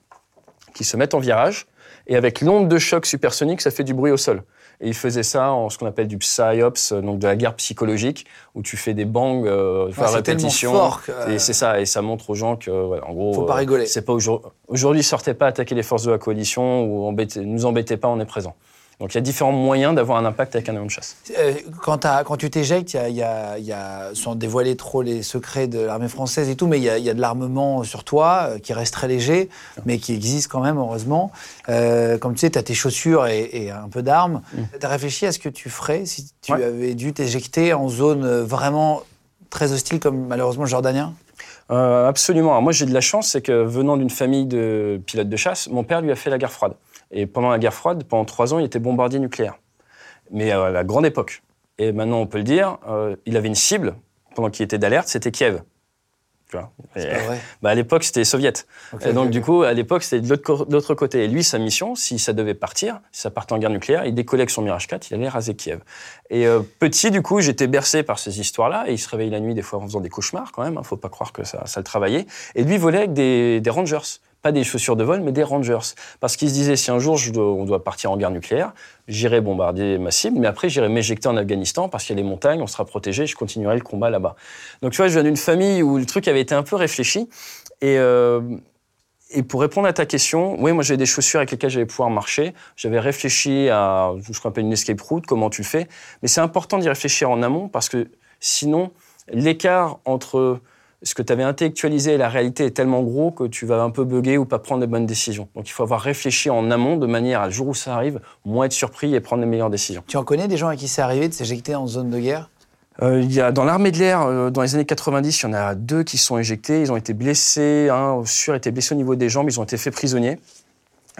qui se mettent en virage, et avec l'onde de choc supersonique, ça fait du bruit au sol. Et ils faisaient ça en ce qu'on appelle du psyops, euh, donc de la guerre psychologique, où tu fais des bangs euh, tellement répétition. fort que- Et c'est ça, et ça montre aux gens que, voilà, en gros, Faut pas rigoler. c'est pas aujourd'hui. Aujourd'hui, sortez pas attaquer les forces de la coalition ou embêtez, nous embêtez pas, on est présent. Donc il y a différents moyens d'avoir un impact avec un avion de chasse. Euh, quand, tu t'éjectes, il y a, il y a- il y a- sans dévoiler trop les secrets de l'armée française et tout, mais il y a, il y a de l'armement sur toi euh, qui reste très léger, mais qui existe quand même, heureusement. Euh, comme tu sais, tu as tes chaussures et, et un peu d'armes. Tu as réfléchi à ce que tu ferais si tu Ouais. avais dû t'éjecter en zone vraiment très hostile, comme malheureusement le Jordanien? Euh, absolument. Alors moi, j'ai de la chance, c'est que venant d'une famille de pilotes de chasse, mon père lui a fait la guerre froide. Et pendant la guerre froide, pendant trois ans, il était bombardier nucléaire. Mais à la grande époque. Et maintenant, on peut le dire, euh, il avait une cible pendant qu'il était d'alerte, c'était Kiev. Tu vois? Et- C'est pas vrai. bah, à l'époque, c'était les soviets. Ok, et donc, du coup, à l'époque, c'était de l'autre co- de l'autre côté. Et lui, sa mission, si ça devait partir, si ça partait en guerre nucléaire, il décollait avec son Mirage 4, il allait raser Kiev. Et euh, petit, du coup, j'étais bercé par ces histoires-là. Et il se réveillait la nuit, des fois, en faisant des cauchemars, quand même. Hein, faut pas croire que ça, ça le travaillait. Et lui volait avec des, des Rangers. Pas des chaussures de vol, mais des Rangers. Parce qu'il se disait, si un jour on doit partir en guerre nucléaire, j'irai bombarder ma cible, mais après j'irai m'éjecter en Afghanistan parce qu'il y a les montagnes, on sera protégé, je continuerai le combat là-bas. Donc tu vois, je viens d'une famille où le truc avait été un peu réfléchi. Et, euh, et pour répondre à ta question, oui, moi j'avais des chaussures avec lesquelles j'allais pouvoir marcher. J'avais réfléchi à ce qu'on appelle une escape route, comment tu fais. Mais c'est important d'y réfléchir en amont parce que sinon, l'écart entre ce que tu avais intellectualisé et la réalité est tellement gros que tu vas un peu bugger ou pas prendre les bonnes décisions. Donc il faut avoir réfléchi en amont de manière à le jour où ça arrive, moins être surpris et prendre les meilleures décisions. Tu en connais des gens à qui c'est arrivé de s'éjecter en zone de guerre? Euh, il y a, dans l'armée de l'air, euh, dans les années 90, il y en a deux qui sont éjectés. Ils ont été blessés, un au sûr été blessé au niveau des jambes, ils ont été faits prisonniers.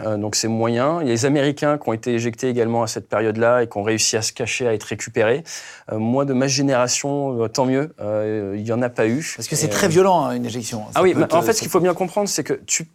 Euh, donc c'est moyen. Il y a les Américains qui ont été éjectés également à cette période-là et qui ont réussi à se cacher, à être récupérés. Euh, moi, de ma génération, euh, tant mieux, il n'y en a pas eu. Parce que c'est très violent, hein, une éjection. ah oui, en fait, ce qu'il faut bien comprendre, c'est que tu,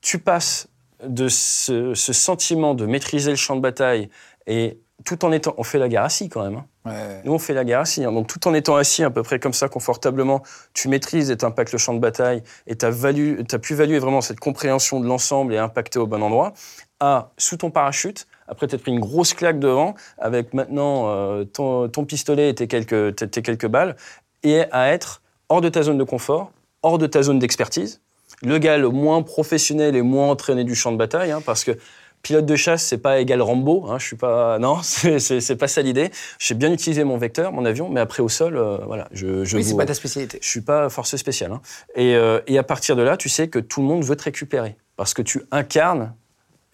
tu passes de ce, ce, sentiment de maîtriser le champ de bataille et tout en étant... On fait la guerre assis quand même. Hein. Nous, on fait la guerre assis. Hein. Donc, tout en étant assis, à peu près comme ça, confortablement, tu maîtrises et tu impactes le champ de bataille et ta, value, ta plus-value est vraiment cette compréhension de l'ensemble et impacter au bon endroit. À, sous ton parachute, après t'être pris une grosse claque devant, avec maintenant euh, ton, pistolet et tes quelques, tes, quelques balles, et à être hors de ta zone de confort, hors de ta zone d'expertise. Le gars le moins professionnel et moins entraîné du champ de bataille, hein, parce que Pilote de chasse, c'est pas égal Rambo. Hein, je suis pas, non, c'est pas ça l'idée. J'ai bien utilisé mon vecteur, mon avion, mais après au sol, euh, voilà. Je, je oui, c'est pas ta spécialité. Je suis pas force spéciale. Hein. Et, euh, et, à partir de là, tu sais que tout le monde veut te récupérer parce que tu incarnes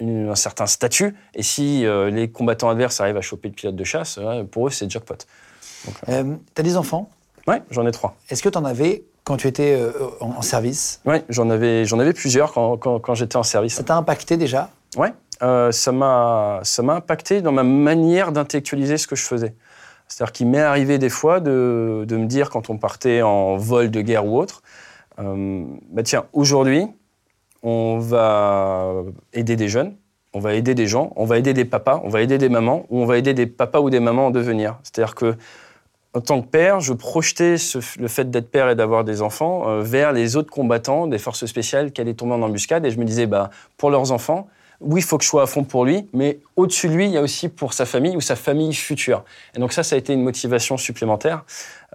un certain statut. Et si euh, les combattants adverses arrivent à choper le pilote de chasse, pour eux, c'est jackpot. tu as des enfants? Ouais, j'en ai trois. Est-ce que tu en avais quand tu étais en, service? Oui, j'en avais, j'en avais plusieurs quand, quand, quand j'étais en service. Ça t'a impacté déjà? Ouais, euh, ça m'a impacté dans ma manière d'intellectualiser ce que je faisais. C'est-à-dire qu'il m'est arrivé des fois de, me dire, quand on partait en vol de guerre ou autre, euh, bah tiens, aujourd'hui, on va aider des jeunes, on va aider des gens, on va aider des papas, on va aider des mamans, ou on va aider des papas ou des mamans en devenir. C'est-à-dire que en tant que père, je projetais le fait d'être père et d'avoir des enfants euh, vers les autres combattants des forces spéciales qui allaient tomber en embuscade. Et je me disais, bah, pour leurs enfants, oui, il faut que je sois à fond pour lui, mais au-dessus de lui, il y a aussi pour sa famille ou sa famille future. Et donc ça, ça a été une motivation supplémentaire,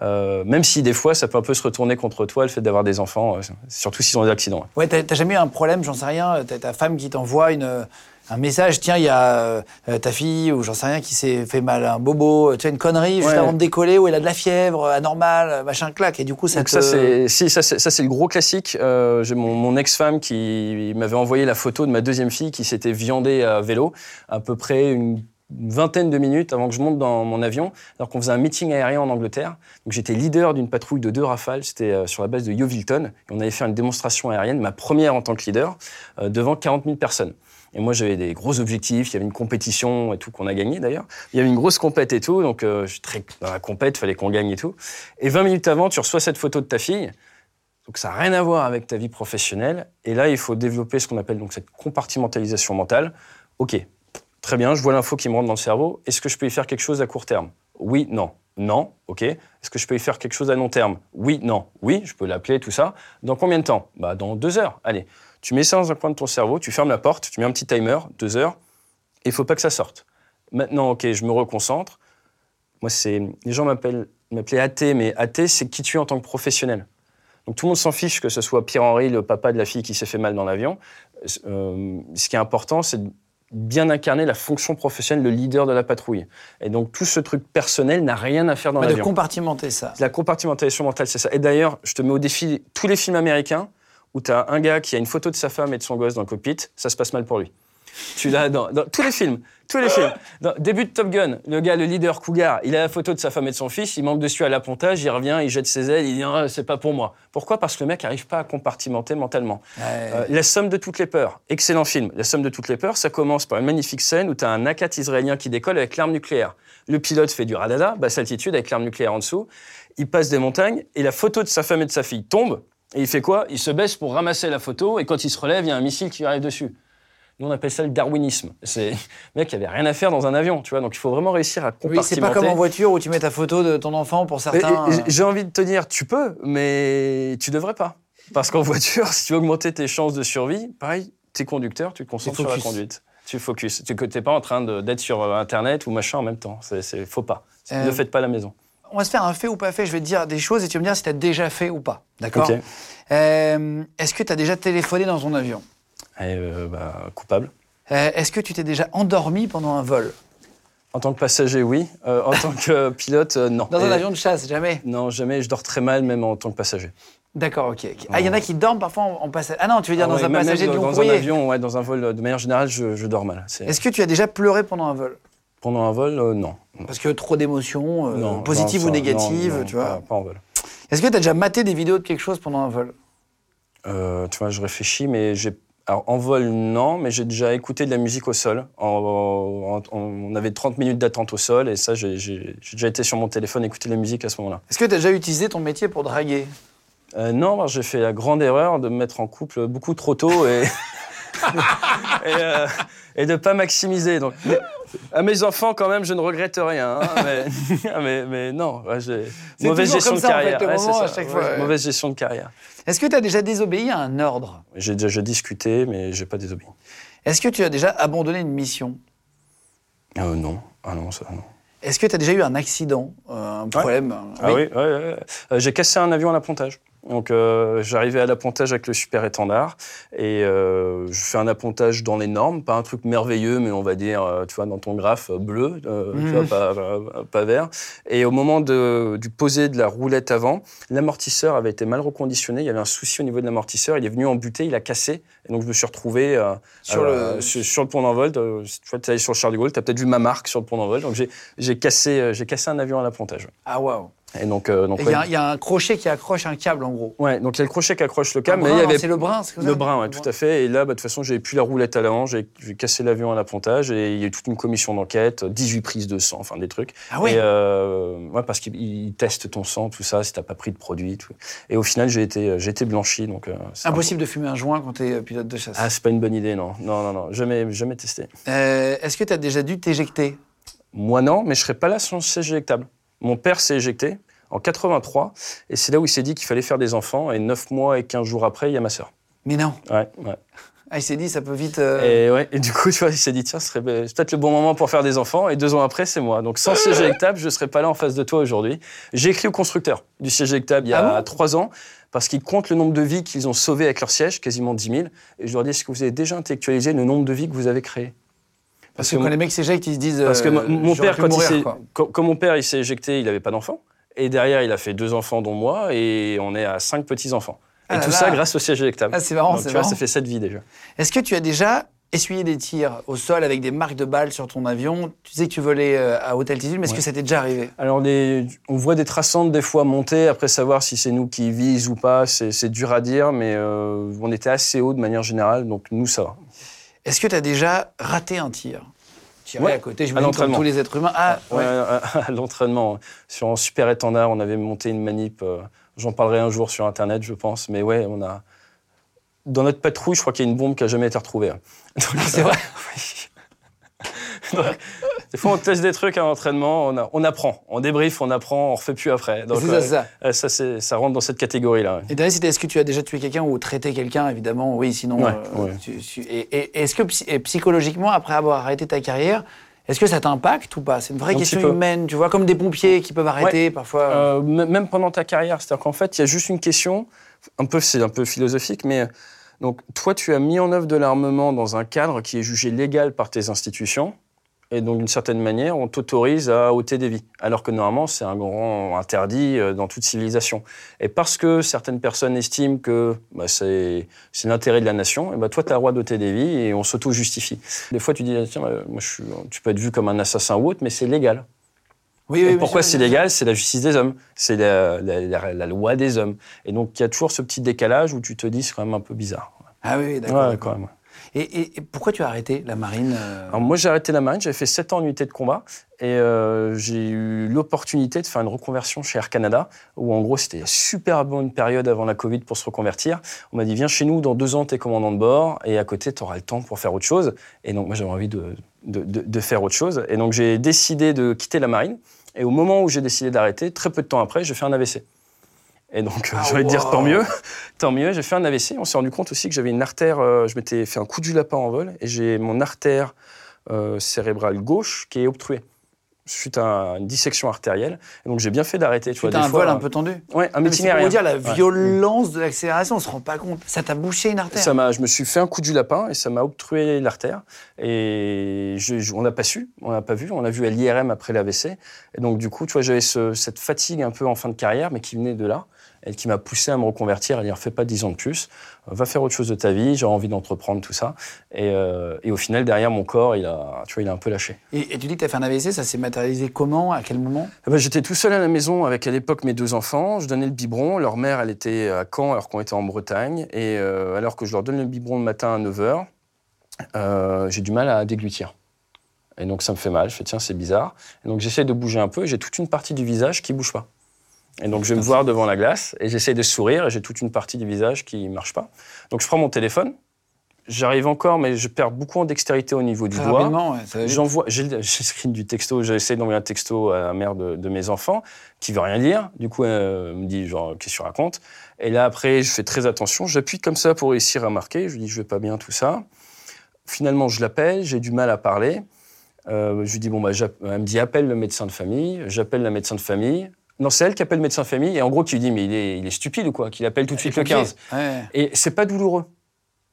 euh, même si des fois, ça peut un peu se retourner contre toi, le fait d'avoir des enfants, euh, surtout s'ils ont des accidents. Ouais, t'as jamais eu un problème, j'en sais rien, t'as ta femme qui t'envoie une un message, tiens, il y a euh, ta fille ou j'en sais rien qui s'est fait mal, un bobo, tu as une connerie juste avant de décoller où elle a de la fièvre, anormale, machin claque, et du coup ça Donc ça c'est si ça c'est le gros classique. Euh, j'ai mon, mon ex-femme qui m'avait envoyé la photo de ma deuxième fille qui s'était viandée à vélo, à peu près une vingtaine de minutes avant que je monte dans mon avion, alors qu'on faisait un meeting aérien en Angleterre. Donc j'étais leader d'une patrouille de deux rafales, c'était euh, sur la base de Yeovilton, et on avait fait une démonstration aérienne, ma première en tant que leader, devant 40 000 personnes. Et moi, j'avais des gros objectifs. Il y avait une compétition et tout qu'on a gagné d'ailleurs. Il y avait une grosse compète et tout. Donc, euh, je suis très dans la compète, fallait qu'on gagne et tout. Et 20 minutes avant, tu reçois cette photo de ta fille. Donc, ça n'a rien à voir avec ta vie professionnelle. Et là, il faut développer ce qu'on appelle donc cette compartimentalisation mentale. OK, très bien, je vois l'info qui me rentre dans le cerveau. Est-ce que je peux y faire quelque chose à court terme? Oui, non. Non, ok. Est-ce que je peux y faire quelque chose à long terme? Oui, non. Oui, je peux l'appeler, tout ça. Dans combien de temps? Bah, dans deux heures. Allez. Tu mets ça dans un coin de ton cerveau, tu fermes la porte, tu mets un petit timer, deux heures, et il faut pas que ça sorte. Maintenant, ok, je me reconcentre. Moi, c'est les gens m'appellent m'appelaient athée, mais athée, c'est qui tu es en tant que professionnel. Donc tout le monde s'en fiche que ce soit Pierre-Henri, le papa de la fille qui s'est fait mal dans l'avion. Euh, ce qui est important, c'est de bien incarner la fonction professionnelle, le leader de la patrouille. Et donc tout ce truc personnel n'a rien à faire dans l'avion. De compartimenter ça. La compartimentation mentale, c'est ça. Et d'ailleurs, je te mets au défi tous les films américains où tu as un gars qui a une photo de sa femme et de son gosse dans le cockpit, ça se passe mal pour lui. Tu l'as dans, tous les films, tous les films. Dans, début de Top Gun, le gars, le leader Cougar, il a la photo de sa femme et de son fils, il manque dessus à l'appontage, il revient, il jette ses ailes, il dit ah, c'est pas pour moi. Pourquoi? Parce que le mec n'arrive pas à compartimenter mentalement. Euh, la somme de toutes les peurs, excellent film. La somme de toutes les peurs, ça commence par une magnifique scène où tu as un Akat israélien qui décolle avec l'arme nucléaire. Le pilote fait du radada, basse altitude avec l'arme nucléaire en dessous. Il passe des montagnes et la photo de sa femme et de sa fille tombe et il fait quoi? Il se baisse pour ramasser la photo, et quand il se relève, il y a un missile qui arrive dessus. Nous, on appelle ça le darwinisme. C'est le mec qui avait rien à faire dans un avion, tu vois. Donc, il faut vraiment réussir à compartimenter. Oui, c'est pas comme en voiture où tu mets ta photo de ton enfant pour certains. Euh. J'ai envie de te dire, tu peux, mais tu devrais pas. Parce qu'en voiture, si tu veux augmenter tes chances de survie, pareil, es conducteur, tu te concentres sur la conduite. Tu focuses. Tu n'es pas en train d'être sur euh, Internet ou machin en même temps. C'est faut pas. Ne euh, faites pas à la maison on va se faire un fait ou pas fait. Je vais te dire des choses et tu vas me dire si tu as déjà fait ou pas. D'accord euh, Est-ce que tu as déjà téléphoné dans ton avion? Et euh, bah, coupable. Euh, Est-ce que tu t'es déjà endormi pendant un vol? En tant que passager, oui. En tant que pilote, non. Dans un avion de chasse, jamais? Non, jamais. Je dors très mal, même en tant que passager. D'accord, ok. Ah, il y en a qui dorment parfois en, en passage. Ah non, tu veux dire Ah dans ouais, un passager de dans, un avion, ouais, dans un vol, de manière générale, je, je dors mal. Est-ce que tu as déjà pleuré pendant un vol? Pendant un vol, non. Parce que trop d'émotions, euh, positives non, ou négatives, non, non, tu vois. Pas, pas en vol. Est-ce que tu as déjà maté des vidéos de quelque chose pendant un vol? Euh, tu vois, je réfléchis, mais j'ai. Alors, en vol, non, mais j'ai déjà écouté de la musique au sol. En- en- en- on avait 30 minutes d'attente au sol, et ça, j'ai déjà été sur mon téléphone écouter de la musique à ce moment-là. Est-ce que tu as déjà utilisé ton métier pour draguer? Euh, non, j'ai fait la grande erreur de me mettre en couple beaucoup trop tôt et, et, euh, et de pas maximiser. Donc, mais- à mes enfants, quand même, je ne regrette rien. hein, mais, mais, mais non, ouais, mauvaise gestion de carrière. Mauvaise gestion de carrière. Est-ce que tu as déjà désobéi à un ordre? J'ai déjà discuté, mais j'ai pas désobéi. Est-ce que tu as déjà abandonné une mission? Euh, non, ah non, ça non. Est-ce que tu as déjà eu un accident, euh, un problème? Ah oui, ouais, ouais. Euh, j'ai cassé un avion à l'appontage. Donc euh, j'arrivais à l'appontage avec le super étendard et euh, je fais un appontage dans les normes, pas un truc merveilleux, mais on va dire, euh, tu vois, dans ton graphe bleu, tu Mhm. vois, pas, pas- pas vert. Et au moment de, du poser de la roulette avant, l'amortisseur avait été mal reconditionné, il y avait un souci au niveau de l'amortisseur, il est venu en butée, il a cassé, et donc je me suis retrouvé Sur le- sur, sur le pont d'envol. Tu vois, tu es allé sur le Charles de Gaulle, tu as peut-être vu ma marque sur le pont d'envol, donc j'ai- cassé, cassé un avion à l'appontage. Ah waouh Et donc, euh, donc Il ouais. y, a- il y a un crochet qui accroche un câble en gros. Ouais, donc il y a le crochet qui accroche le Un câble, mais brin, il y avait C'est le brin, c'est le brin, ouais, tout à fait. Et là, bah, de toute façon, j'avais plus la roulette à l'avant, j'ai j'ai cassé l'avion à l'appontage et il y a eu toute une commission d'enquête, 18 prises de sang, enfin des trucs. Ah Et, euh, ouais, parce qu'ils ils testent ton sang, tout ça, si t'as pas pris de produit. Tout. Et au final, j'ai été, j'ai été blanchi, donc. euh, un- Impossible de fumer un joint quand tu es pilote de chasse. Ah, c'est pas une bonne idée, non. Non, non, non, jamais, jamais testé. Est-ce que tu as déjà dû t'éjecter? Moi, non, mais je serais pas là sans siège éjectable. Mon père s'est éjecté en 83, et c'est là où il s'est dit qu'il fallait faire des enfants, et 9 mois et 15 jours après, il y a ma sœur. Mais non. Ouais, ouais. Ah, il s'est dit, ça peut vite. euh, Et, ouais, et du coup, tu vois, il s'est dit, tiens, ce serait peut-être le bon moment pour faire des enfants. Et deux ans après, c'est moi. Donc, sans siège éjectable, je ne serais pas là en face de toi aujourd'hui. J'ai écrit au constructeur du siège éjectable il y a Ah bon? trois ans, parce qu'ils comptent le nombre de vies qu'ils ont sauvées avec leur siège, quasiment 10 000. Et je leur dis, est-ce que vous avez déjà intellectualisé le nombre de vies que vous avez créées? Parce que quand les mecs s'éjectent, ils se disent. parce que euh, mon- mon j'aurais père, quand, mourir, quand- quand mon père il s'est éjecté, il n'avait pas d'enfant. Et derrière, il a fait deux enfants, dont moi, et on est à cinq petits-enfants. Et Ah là tout là. ça grâce au siège éjectable. Ah, c'est marrant, c'est tu vois, marrant. ça fait sept vies déjà. Est-ce que tu as déjà essuyé des tirs au sol avec des marques de balles sur ton avion? Tu sais que tu volais euh, à haute altitude, mais est-ce Ouais. que ça t'est déjà arrivé? Alors, les- on voit des traçantes des fois monter, après savoir si c'est nous qui visent ou pas, c'est c'est dur à dire, mais euh, on était assez haut de manière générale, donc nous, ça va. Est-ce que tu as déjà raté un tir? Tiré Ouais, à côté, je à comme tous les êtres humains. Ah, Ouais, ouais. à, à l'entraînement, sur un super étendard, on avait monté une manip, euh, j'en parlerai un jour sur Internet, je pense, mais ouais, on a... Dans notre patrouille, je crois qu'il y a une bombe qui a jamais été retrouvée. hein. C'est vrai Donc, des fois, on teste des trucs à l'entraînement, on, on apprend, on débrief, on apprend, on refait plus après. Donc, ça, ça. euh, ça, rentre dans cette catégorie-là. ouais. Et dernier, c'était est-ce que tu as déjà tué quelqu'un ou traité quelqu'un Évidemment, oui, sinon. Ouais, euh, ouais. tu- tu- et et est-ce que et psychologiquement, après avoir arrêté ta carrière, est-ce que ça t'impacte ou pas? C'est une vraie Un question humaine, tu vois, comme des pompiers qui peuvent arrêter parfois. Euh, même pendant ta carrière, c'est-à-dire qu'en fait, il y a juste une question, un peu, c'est un peu philosophique, mais donc toi, tu as mis en œuvre de l'armement dans un cadre qui est jugé légal par tes institutions, et donc d'une certaine manière, on t'autorise à ôter des vies, alors que normalement, c'est un grand interdit euh, dans toute civilisation. Et parce que certaines personnes estiment que bah, c'est l'intérêt de la nation, et bah, toi, tu as le droit d'ôter des vies et on s'auto-justifie. Des fois, tu dis, tiens, euh, moi, je suis, tu peux être vu comme un assassin ou autre, mais c'est légal. oui, oui, pourquoi c'est légal? C'est la justice des hommes. C'est la, la- la- la loi des hommes. Et donc, il y a toujours ce petit décalage où tu te dis, c'est quand même un peu bizarre. Ah oui, d'accord. Ouais. Et, pourquoi tu as arrêté la marine euh, Alors, moi, j'ai arrêté la marine, j'avais fait 7 ans en unité de combat. Et euh, j'ai eu l'opportunité de faire une reconversion chez Air Canada, où en gros, c'était super bonne période avant la Covid pour se reconvertir. On m'a dit, viens chez nous, dans deux ans, tu es commandant de bord, et à côté, tu auras le temps pour faire autre chose. Et donc, moi, j'avais envie de- de faire autre chose. Et donc, j'ai décidé de quitter la marine. Et au moment où j'ai décidé d'arrêter, très peu de temps après, j'ai fait un AVC. Et donc, euh, Ah, j'ai envie de dire wow. tant mieux. Tant mieux, j'ai fait un AVC. On s'est rendu compte aussi que j'avais une artère, euh, je m'étais fait un coup du lapin en vol, et j'ai mon artère euh, cérébrale gauche qui est obstruée. suite à une dissection artérielle. Et donc j'ai bien fait d'arrêter. Tu vois, des un fois, vol un peu tendu. Ouais, un c'est pour dire la Ouais. violence de l'accélération, on se rend pas compte. Ça t'a bouché une artère. Ça m'a, je me suis fait un coup du lapin et ça m'a obstrué l'artère. Et je- je- on n'a pas su, on n'a pas vu, on a vu à l'IRM après l'AVC. Et donc du coup, tu vois, j'avais ce- cette fatigue un peu en fin de carrière, mais qui venait de là et qui m'a poussé à me reconvertir, à dire fais pas 10 ans de plus, euh, va faire autre chose de ta vie, j'ai envie d'entreprendre tout ça. Et, euh, et au final, derrière mon corps, il a, tu vois, il a un peu lâché. Et, et tu dis que tu as fait un AVC, ça s'est matérialisé comment À quel moment? Eh ben, J'étais tout seul à la maison avec à l'époque mes deux enfants. Je donnais le biberon. Leur mère, elle était à Caen alors qu'on était en Bretagne. Et euh, alors que je leur donne le biberon le matin à 9h, j'ai du mal à déglutir. Et donc ça me fait mal. Je fais tiens, c'est bizarre. Et donc j'essaie de bouger un peu. et J'ai toute une partie du visage qui bouge pas. Et donc je vais me voir devant la glace et j'essaie de sourire et j'ai toute une partie du visage qui marche pas. Donc je prends mon téléphone. J'arrive encore, mais je perds beaucoup en dextérité au niveau du Très doigt. ouais. J'envoie, j'ai le- screen du texto, j'ai essayé d'envoyer un texto à la mère de, de mes enfants, qui veut rien dire. Du coup, elle me dit, genre, qu'est-ce que tu racontes? Et là, après, je fais très attention. J'appuie comme ça pour réussir à marquer. Je lui dis, je vais pas bien, tout ça. Finalement, je l'appelle, j'ai du mal à parler. Euh, je lui dis, bon, bah, elle me dit, appelle le médecin de famille. J'appelle la médecin de famille. Non, c'est elle qui appelle le médecin de famille. Et en gros, qui lui dit, mais il est, il est stupide ou quoi Qu'il appelle tout de suite le 15. Ouais. Et c'est pas douloureux.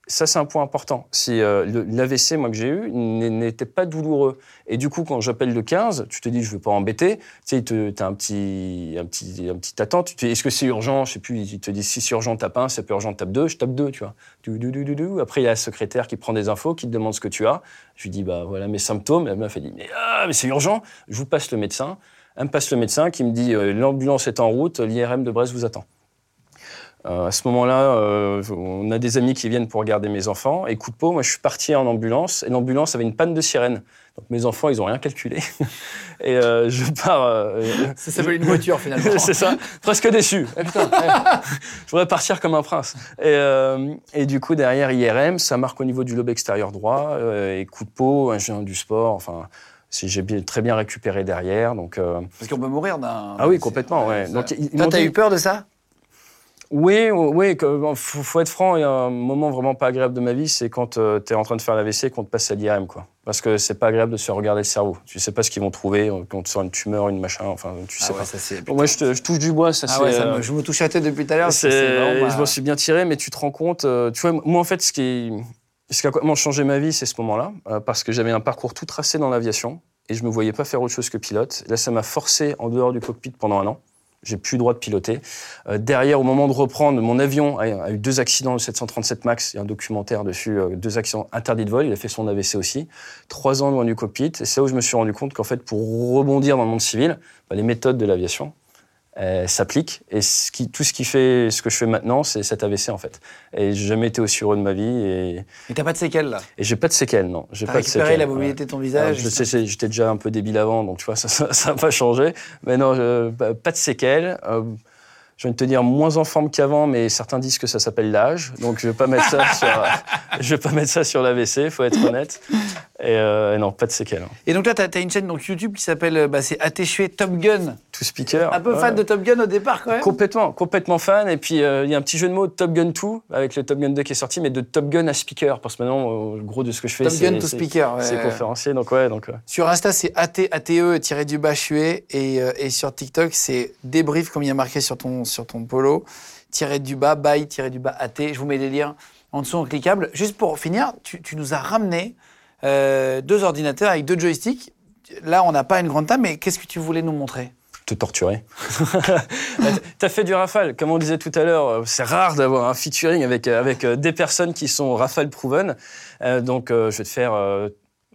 Ça, c'est un point important. Si euh, l'AVC, moi, que j'ai eu, n'était pas douloureux. Et du coup, quand j'appelle le 15, tu te dis, je veux pas embêter. Tu sais, tu as un petit, un petit, un petit attente. Tu te dis, est-ce que c'est urgent? Je sais plus. Il te dit, si c'est urgent, tape 1. Si c'est pas urgent, tape 2. Je tape 2, tu vois. Du, du, du. Après, il y a la secrétaire qui prend des infos, qui te demande ce que tu as. Je lui dis, bah voilà mes symptômes. La meuf, elle dit, mais, ah, mais c'est urgent. Je vous passe le médecin. Me passe le médecin qui me dit, euh, l'ambulance est en route, l'IRM de Brest vous attend. Euh, à ce moment-là, euh, on a des amis qui viennent pour regarder mes enfants. Et coup de peau, moi, je suis parti en ambulance. Et l'ambulance avait une panne de sirène. Donc mes enfants, ils ont rien calculé. et euh, je pars. Ça s'appelle une voiture finalement. c'est ça, presque déçu. Eh, putain, eh, je voudrais partir comme un prince. Et, et du coup, derrière IRM, ça marque au niveau du lobe extérieur droit. et coup de peau, un géant du sport. Enfin, si j'ai bien- très bien récupéré derrière. Donc, euh, Parce qu'on peut mourir d'un. ah oui, complètement. Ouais. ça- Donc, ils- Toi, t'as dit- eu peur de ça? Oui, oui, que- faut, faut être franc. Il y a un moment vraiment pas agréable de ma vie, c'est quand tu es en train de faire l'AVC et qu'on te passe à l'IRM, quoi. Parce que c'est pas agréable de se regarder le cerveau. Tu sais pas ce qu'ils vont trouver, euh, quand tu sort une tumeur, une machin, enfin, tu sais Ah ouais, pas. ça c'est. Bon, moi, je, te- je touche du bois, ça Ah c'est. ouais, ça euh, me- je me touche la tête depuis tout à l'heure. Je m'en suis bien tiré, mais tu te rends compte. euh, tu vois, moi, en fait, ce qui, ce qui a complètement changé ma vie, c'est ce moment-là, euh, parce que j'avais un parcours tout tracé dans l'aviation et je me voyais pas faire autre chose que pilote. Là, ça m'a forcé en dehors du cockpit pendant un an. J'ai plus le droit de piloter. Euh, derrière, au moment de reprendre, mon avion a, a eu deux accidents, le 737 Max, il y a un documentaire dessus, euh, deux accidents interdits de vol. Il a fait son AVC aussi. Trois ans loin du cockpit. Et c'est là où je me suis rendu compte qu'en fait, pour rebondir dans le monde civil, bah, les méthodes de l'aviation, s'applique. Et ce qui, tout ce qui fait ce que je fais maintenant, c'est cet AVC en fait. Et j'ai jamais été aussi heureux de ma vie et, Mais t'as pas de séquelles là? et j'ai pas de séquelles, non. J'ai pas de récupéré séquelles. la mobilité de ton Alors, visage. je sais, j'étais déjà un peu débile avant, donc tu vois, ça n'a pas changé. Mais non, je- pas de séquelles. Euh, je de te dire moins en forme qu'avant, mais certains disent que ça s'appelle l'âge. Donc je vais pas mettre ça sur, je vais pas mettre ça sur l'AVC, faut être honnête. Et, euh, et non, pas de séquelles. hein. Et donc là, t'as as une chaîne donc YouTube qui s'appelle euh, bah, c'est Atéchué Top Gun. Tout speaker. Un peu fan ouais. de Top Gun au départ quand même. Complètement, complètement fan. Et puis, euh, il y a un petit jeu de mots, Top Gun 2, avec le Top Gun 2 qui est sorti, mais de Top Gun à speaker. Parce que maintenant, le gros de ce que je fais, Top c'est Gun to c'est- speaker. ouais. c'est conférencier. Donc, ouais, donc, euh, Sur Insta, c'est AT, ATE tiré du bas chué. Et, euh, et sur TikTok, c'est débrief, comme il y a marqué sur ton, sur ton polo, tiré du bas, bye, tiré du bas AT. Je vous mets les liens en dessous en cliquable. Juste pour finir, tu, tu nous as ramené euh, deux ordinateurs avec deux joysticks. Là, on n'a pas une grande table, mais qu'est-ce que tu voulais nous montrer? Te torturer. T'as fait du rafale. Comme on disait tout à l'heure, euh, c'est rare d'avoir un featuring avec, euh, avec des personnes qui sont rafale proven. Euh, donc, euh, je vais te faire,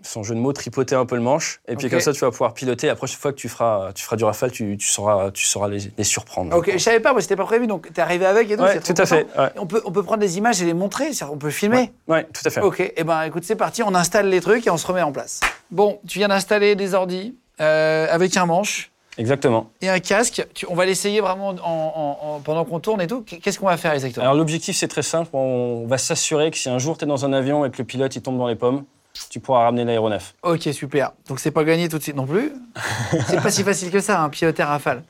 sans jeu de mots, tripoter un peu le manche. Et puis, comme ça, tu vas pouvoir piloter. La prochaine fois que tu feras, tu feras du rafale, tu, tu sauras, tu sauras les, les surprendre. Ok, je savais pas, moi, c'était pas prévu, donc t'es arrivé avec et donc Ouais, tout à fait. ouais. On peut, on peut prendre des images et les montrer, on peut filmer. Ouais, tout à fait. Ok, et ben écoute, c'est parti, on installe les trucs et on se remet en place. Bon, tu viens d'installer des ordis euh, avec un manche Exactement. et un casque. Tu- on va l'essayer vraiment en- en- en- pendant qu'on tourne et tout. Qu'est-ce qu'on va faire exactement? Alors l'objectif c'est très simple, on va s'assurer que si un jour tu es dans un avion et que le pilote il tombe dans les pommes, tu pourras ramener l'aéronef. Ok, super. Donc c'est pas gagné tout de suite non plus. c'est pas si facile que ça, un piloter rafale.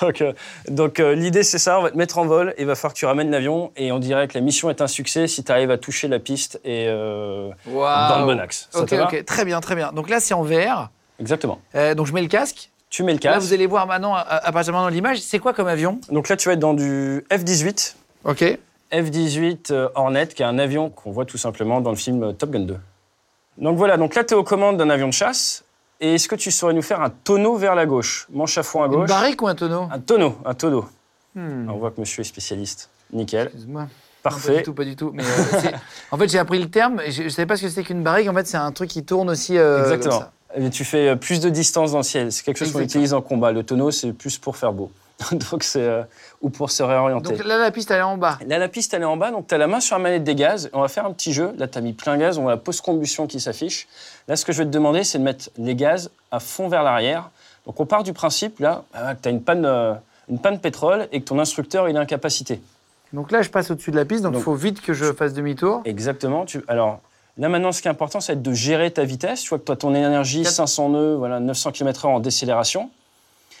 Donc, euh, donc euh, l'idée c'est ça, on va te mettre en vol et il va falloir que tu ramènes l'avion et on dirait que la mission est un succès si tu arrives à toucher la piste et euh, dans le bon axe. Ça Ok, très bien, très bien. Donc là, c'est en VR. Exactement. Donc je mets le casque. Tu mets le Là, casque. vous allez voir maintenant, à, à partir de maintenant, l'image. C'est quoi comme avion? Donc là, tu vas être dans du F-18. Ok. F-18 euh, Hornet, qui est un avion qu'on voit tout simplement dans le film Top Gun 2. Donc voilà, donc là, tu es aux commandes d'un avion de chasse. Et est-ce que tu saurais nous faire un tonneau vers la gauche? Manche à fond à Une gauche. barrique ou un tonneau? Un tonneau, un tonneau. Hmm. On voit que monsieur est spécialiste. Nickel. Excuse-moi. Non, Parfait. pas du tout, pas du tout. Mais euh, en fait, j'ai appris le terme. Et je ne savais pas ce que c'était qu'une barrique. En fait, c'est un truc qui tourne aussi. euh, comme Exactement. ça. Et tu fais euh, plus de distance dans le ciel. C'est quelque chose qu'on utilise en combat. Le tonneau, c'est plus pour faire beau. donc c'est euh, ou pour se réorienter. Donc là, la piste, elle est en bas. Là, la piste, elle est en bas, donc tu as la main sur la manette des gaz. On va faire un petit jeu. Là, tu as mis plein gaz, on voit la post-combustion qui s'affiche. Là, ce que je vais te demander, c'est de mettre les gaz à fond vers l'arrière. Donc, on part du principe, là, euh, que tu as une panne, euh, une panne pétrole et que ton instructeur, il est incapacité. Donc là, je passe au-dessus de la piste. Donc il faut vite que je fasse demi-tour. Exactement. Tu... Alors, là, maintenant, ce qui est important, c'est de gérer ta vitesse. Tu vois que toi, ton énergie, Quatre- 500 nœuds, voilà, 900 km/h en décélération.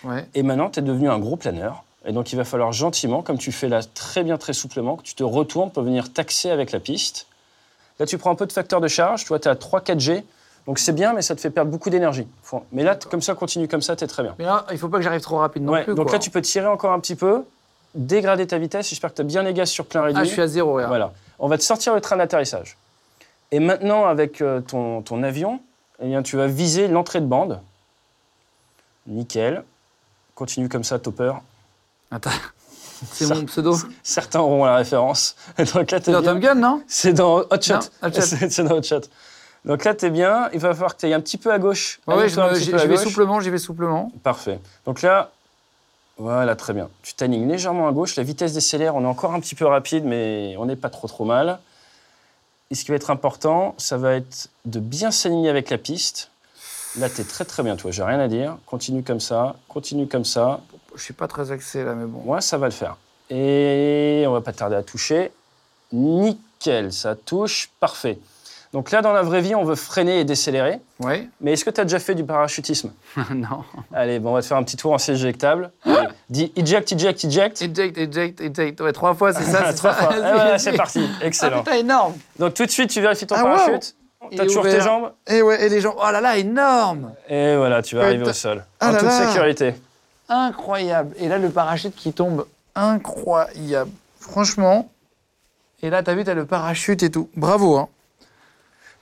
Ouais. Et maintenant, tu es devenu un gros planeur. Et donc, il va falloir gentiment, comme tu fais là très bien, très souplement, que tu te retournes pour venir taxer avec la piste. Là, tu prends un peu de facteur de charge. Tu vois, tu es à 3-4 G. Donc, c'est bien, mais ça te fait perdre beaucoup d'énergie. Mais là, comme ça, continue comme ça, tu es très bien. Mais là, il faut pas que j'arrive trop rapide non Ouais, plus. donc quoi. là, tu peux tirer encore un petit peu, dégrader ta vitesse. J'espère que tu as bien les gaz sur plein réduit. Ah, je suis à zéro. regarde. Voilà. On va te sortir le train d'atterrissage. Et maintenant, avec euh, ton, ton avion, eh bien, tu vas viser l'entrée de bande. Nickel. Continue comme ça, topper. Attends. C'est mon pseudo. Certains auront la référence. Donc là, C'est dans bien. Top Gun, non? C'est dans Hot Shot. C'est dans Hot Shot. Donc là, t'es bien. Il va falloir que tu ailles un petit peu à gauche. Ouais, ouais, j'y vais souplement, j'y vais souplement. Parfait. Donc là, voilà, très bien. Tu t'alignes légèrement à gauche. La vitesse décélère. On est encore un petit peu rapide, mais on n'est pas trop trop mal. Et ce qui va être important, ça va être de bien s'aligner avec la piste. Là, tu es très très bien, toi. J'ai rien à dire. Continue comme ça. Continue comme ça. Je suis pas très axé là, mais bon. Moi, ça va le faire. Et on va pas tarder à toucher. Nickel, ça touche. Parfait. Donc là, dans la vraie vie, on veut freiner et décélérer. Ouais Mais est-ce que tu as déjà fait du parachutisme Non. Allez, bon, on va te faire un petit tour en siège éjectable. Allez, Dis eject, eject, eject. Eject, eject, eject. Ouais, trois fois, c'est ça c'est Trois fois. Voilà, c'est parti. Ah Excellent. putain, énorme Donc tout de suite, tu vérifies ton Ah, wow. parachute. Il Tu as est toujours tes jambes. Et ouais, et les gens. Oh là là, énorme Et voilà, tu vas arriver t'as- au sol. Ah en là toute là. sécurité. Incroyable. Et là, le parachute qui tombe. Incroyable. Franchement. Et là, t'as vu, t'as le parachute et tout. Bravo, hein.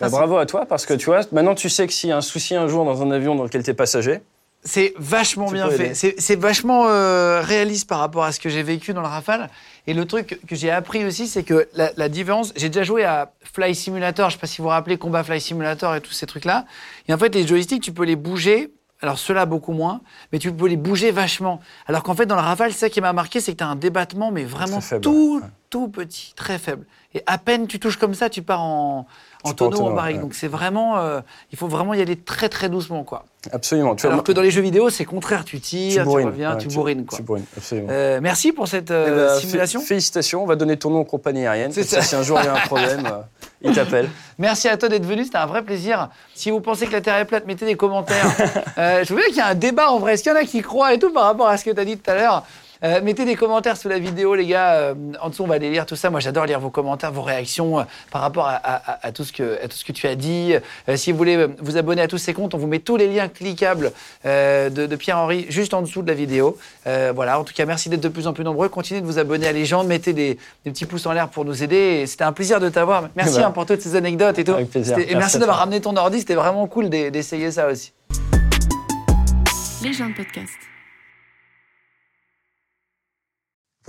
Bah, Ah, bravo à toi parce que tu vois, maintenant tu sais que s'il y a un souci un jour dans un avion dans lequel tu es passager, C'est vachement Tu bien fait. c'est vachement euh, réaliste par rapport à ce que j'ai vécu dans le Rafale. Et le truc que j'ai appris aussi, c'est que la, la différence. J'ai déjà joué à Fly Simulator, je sais pas si vous vous rappelez, Combat Fly Simulator et tous ces trucs-là. Et en fait, les joysticks, tu peux les bouger. Alors ceux-là, beaucoup moins, mais tu peux les bouger vachement. Alors qu'en fait, dans le Rafale, c'est ça qui m'a marqué, c'est que tu as un débattement, mais vraiment faible, tout, ouais. tout petit, très faible. Et à peine tu touches comme ça, tu pars en, en Tu en tonneau, en tonneau, barrique. ouais. Donc c'est vraiment. euh, il faut vraiment y aller très, très doucement, quoi. absolument. Tu vois, Alors que dans les jeux vidéo, c'est contraire. Tu tu tires, tu, bourrines. reviens, Ouais, tu bourrines. Quoi. Tu bourrines, absolument. Euh, merci pour cette Eh euh, ben, simulation. fé- Félicitations, on va donner ton nom aux compagnies aériennes. C'est ça, si un jour il y a un problème, euh, ils t'appellent. Merci à toi d'être venu, c'était un vrai plaisir. Si vous pensez que la Terre est plate, mettez des commentaires. Je veux bien qu'il y a un débat en vrai. Est-ce qu'il y en a qui croient et tout par rapport à ce que tu as dit tout à l'heure? Euh, mettez des commentaires sous la vidéo, les gars. Euh, en dessous, on va aller lire tout ça. Moi, j'adore lire vos commentaires, vos réactions euh, par rapport à, à- à- à tout ce que, à tout ce que tu as dit. Euh, si vous voulez vous abonner à tous ces comptes, on vous met tous les liens cliquables euh, de, de Pierre-Henri juste en dessous de la vidéo. Euh, voilà, en tout cas, merci d'être de plus en plus nombreux. Continuez de vous abonner à Légende, mettez des, des petits pouces en l'air pour nous aider. C'était un plaisir de t'avoir. Merci hein, pour toutes ces anecdotes et tout. avec plaisir. C'était- Et Merci d'avoir ramené ton ordi. C'était vraiment cool d'e- d'essayer ça aussi. Les gens de podcast.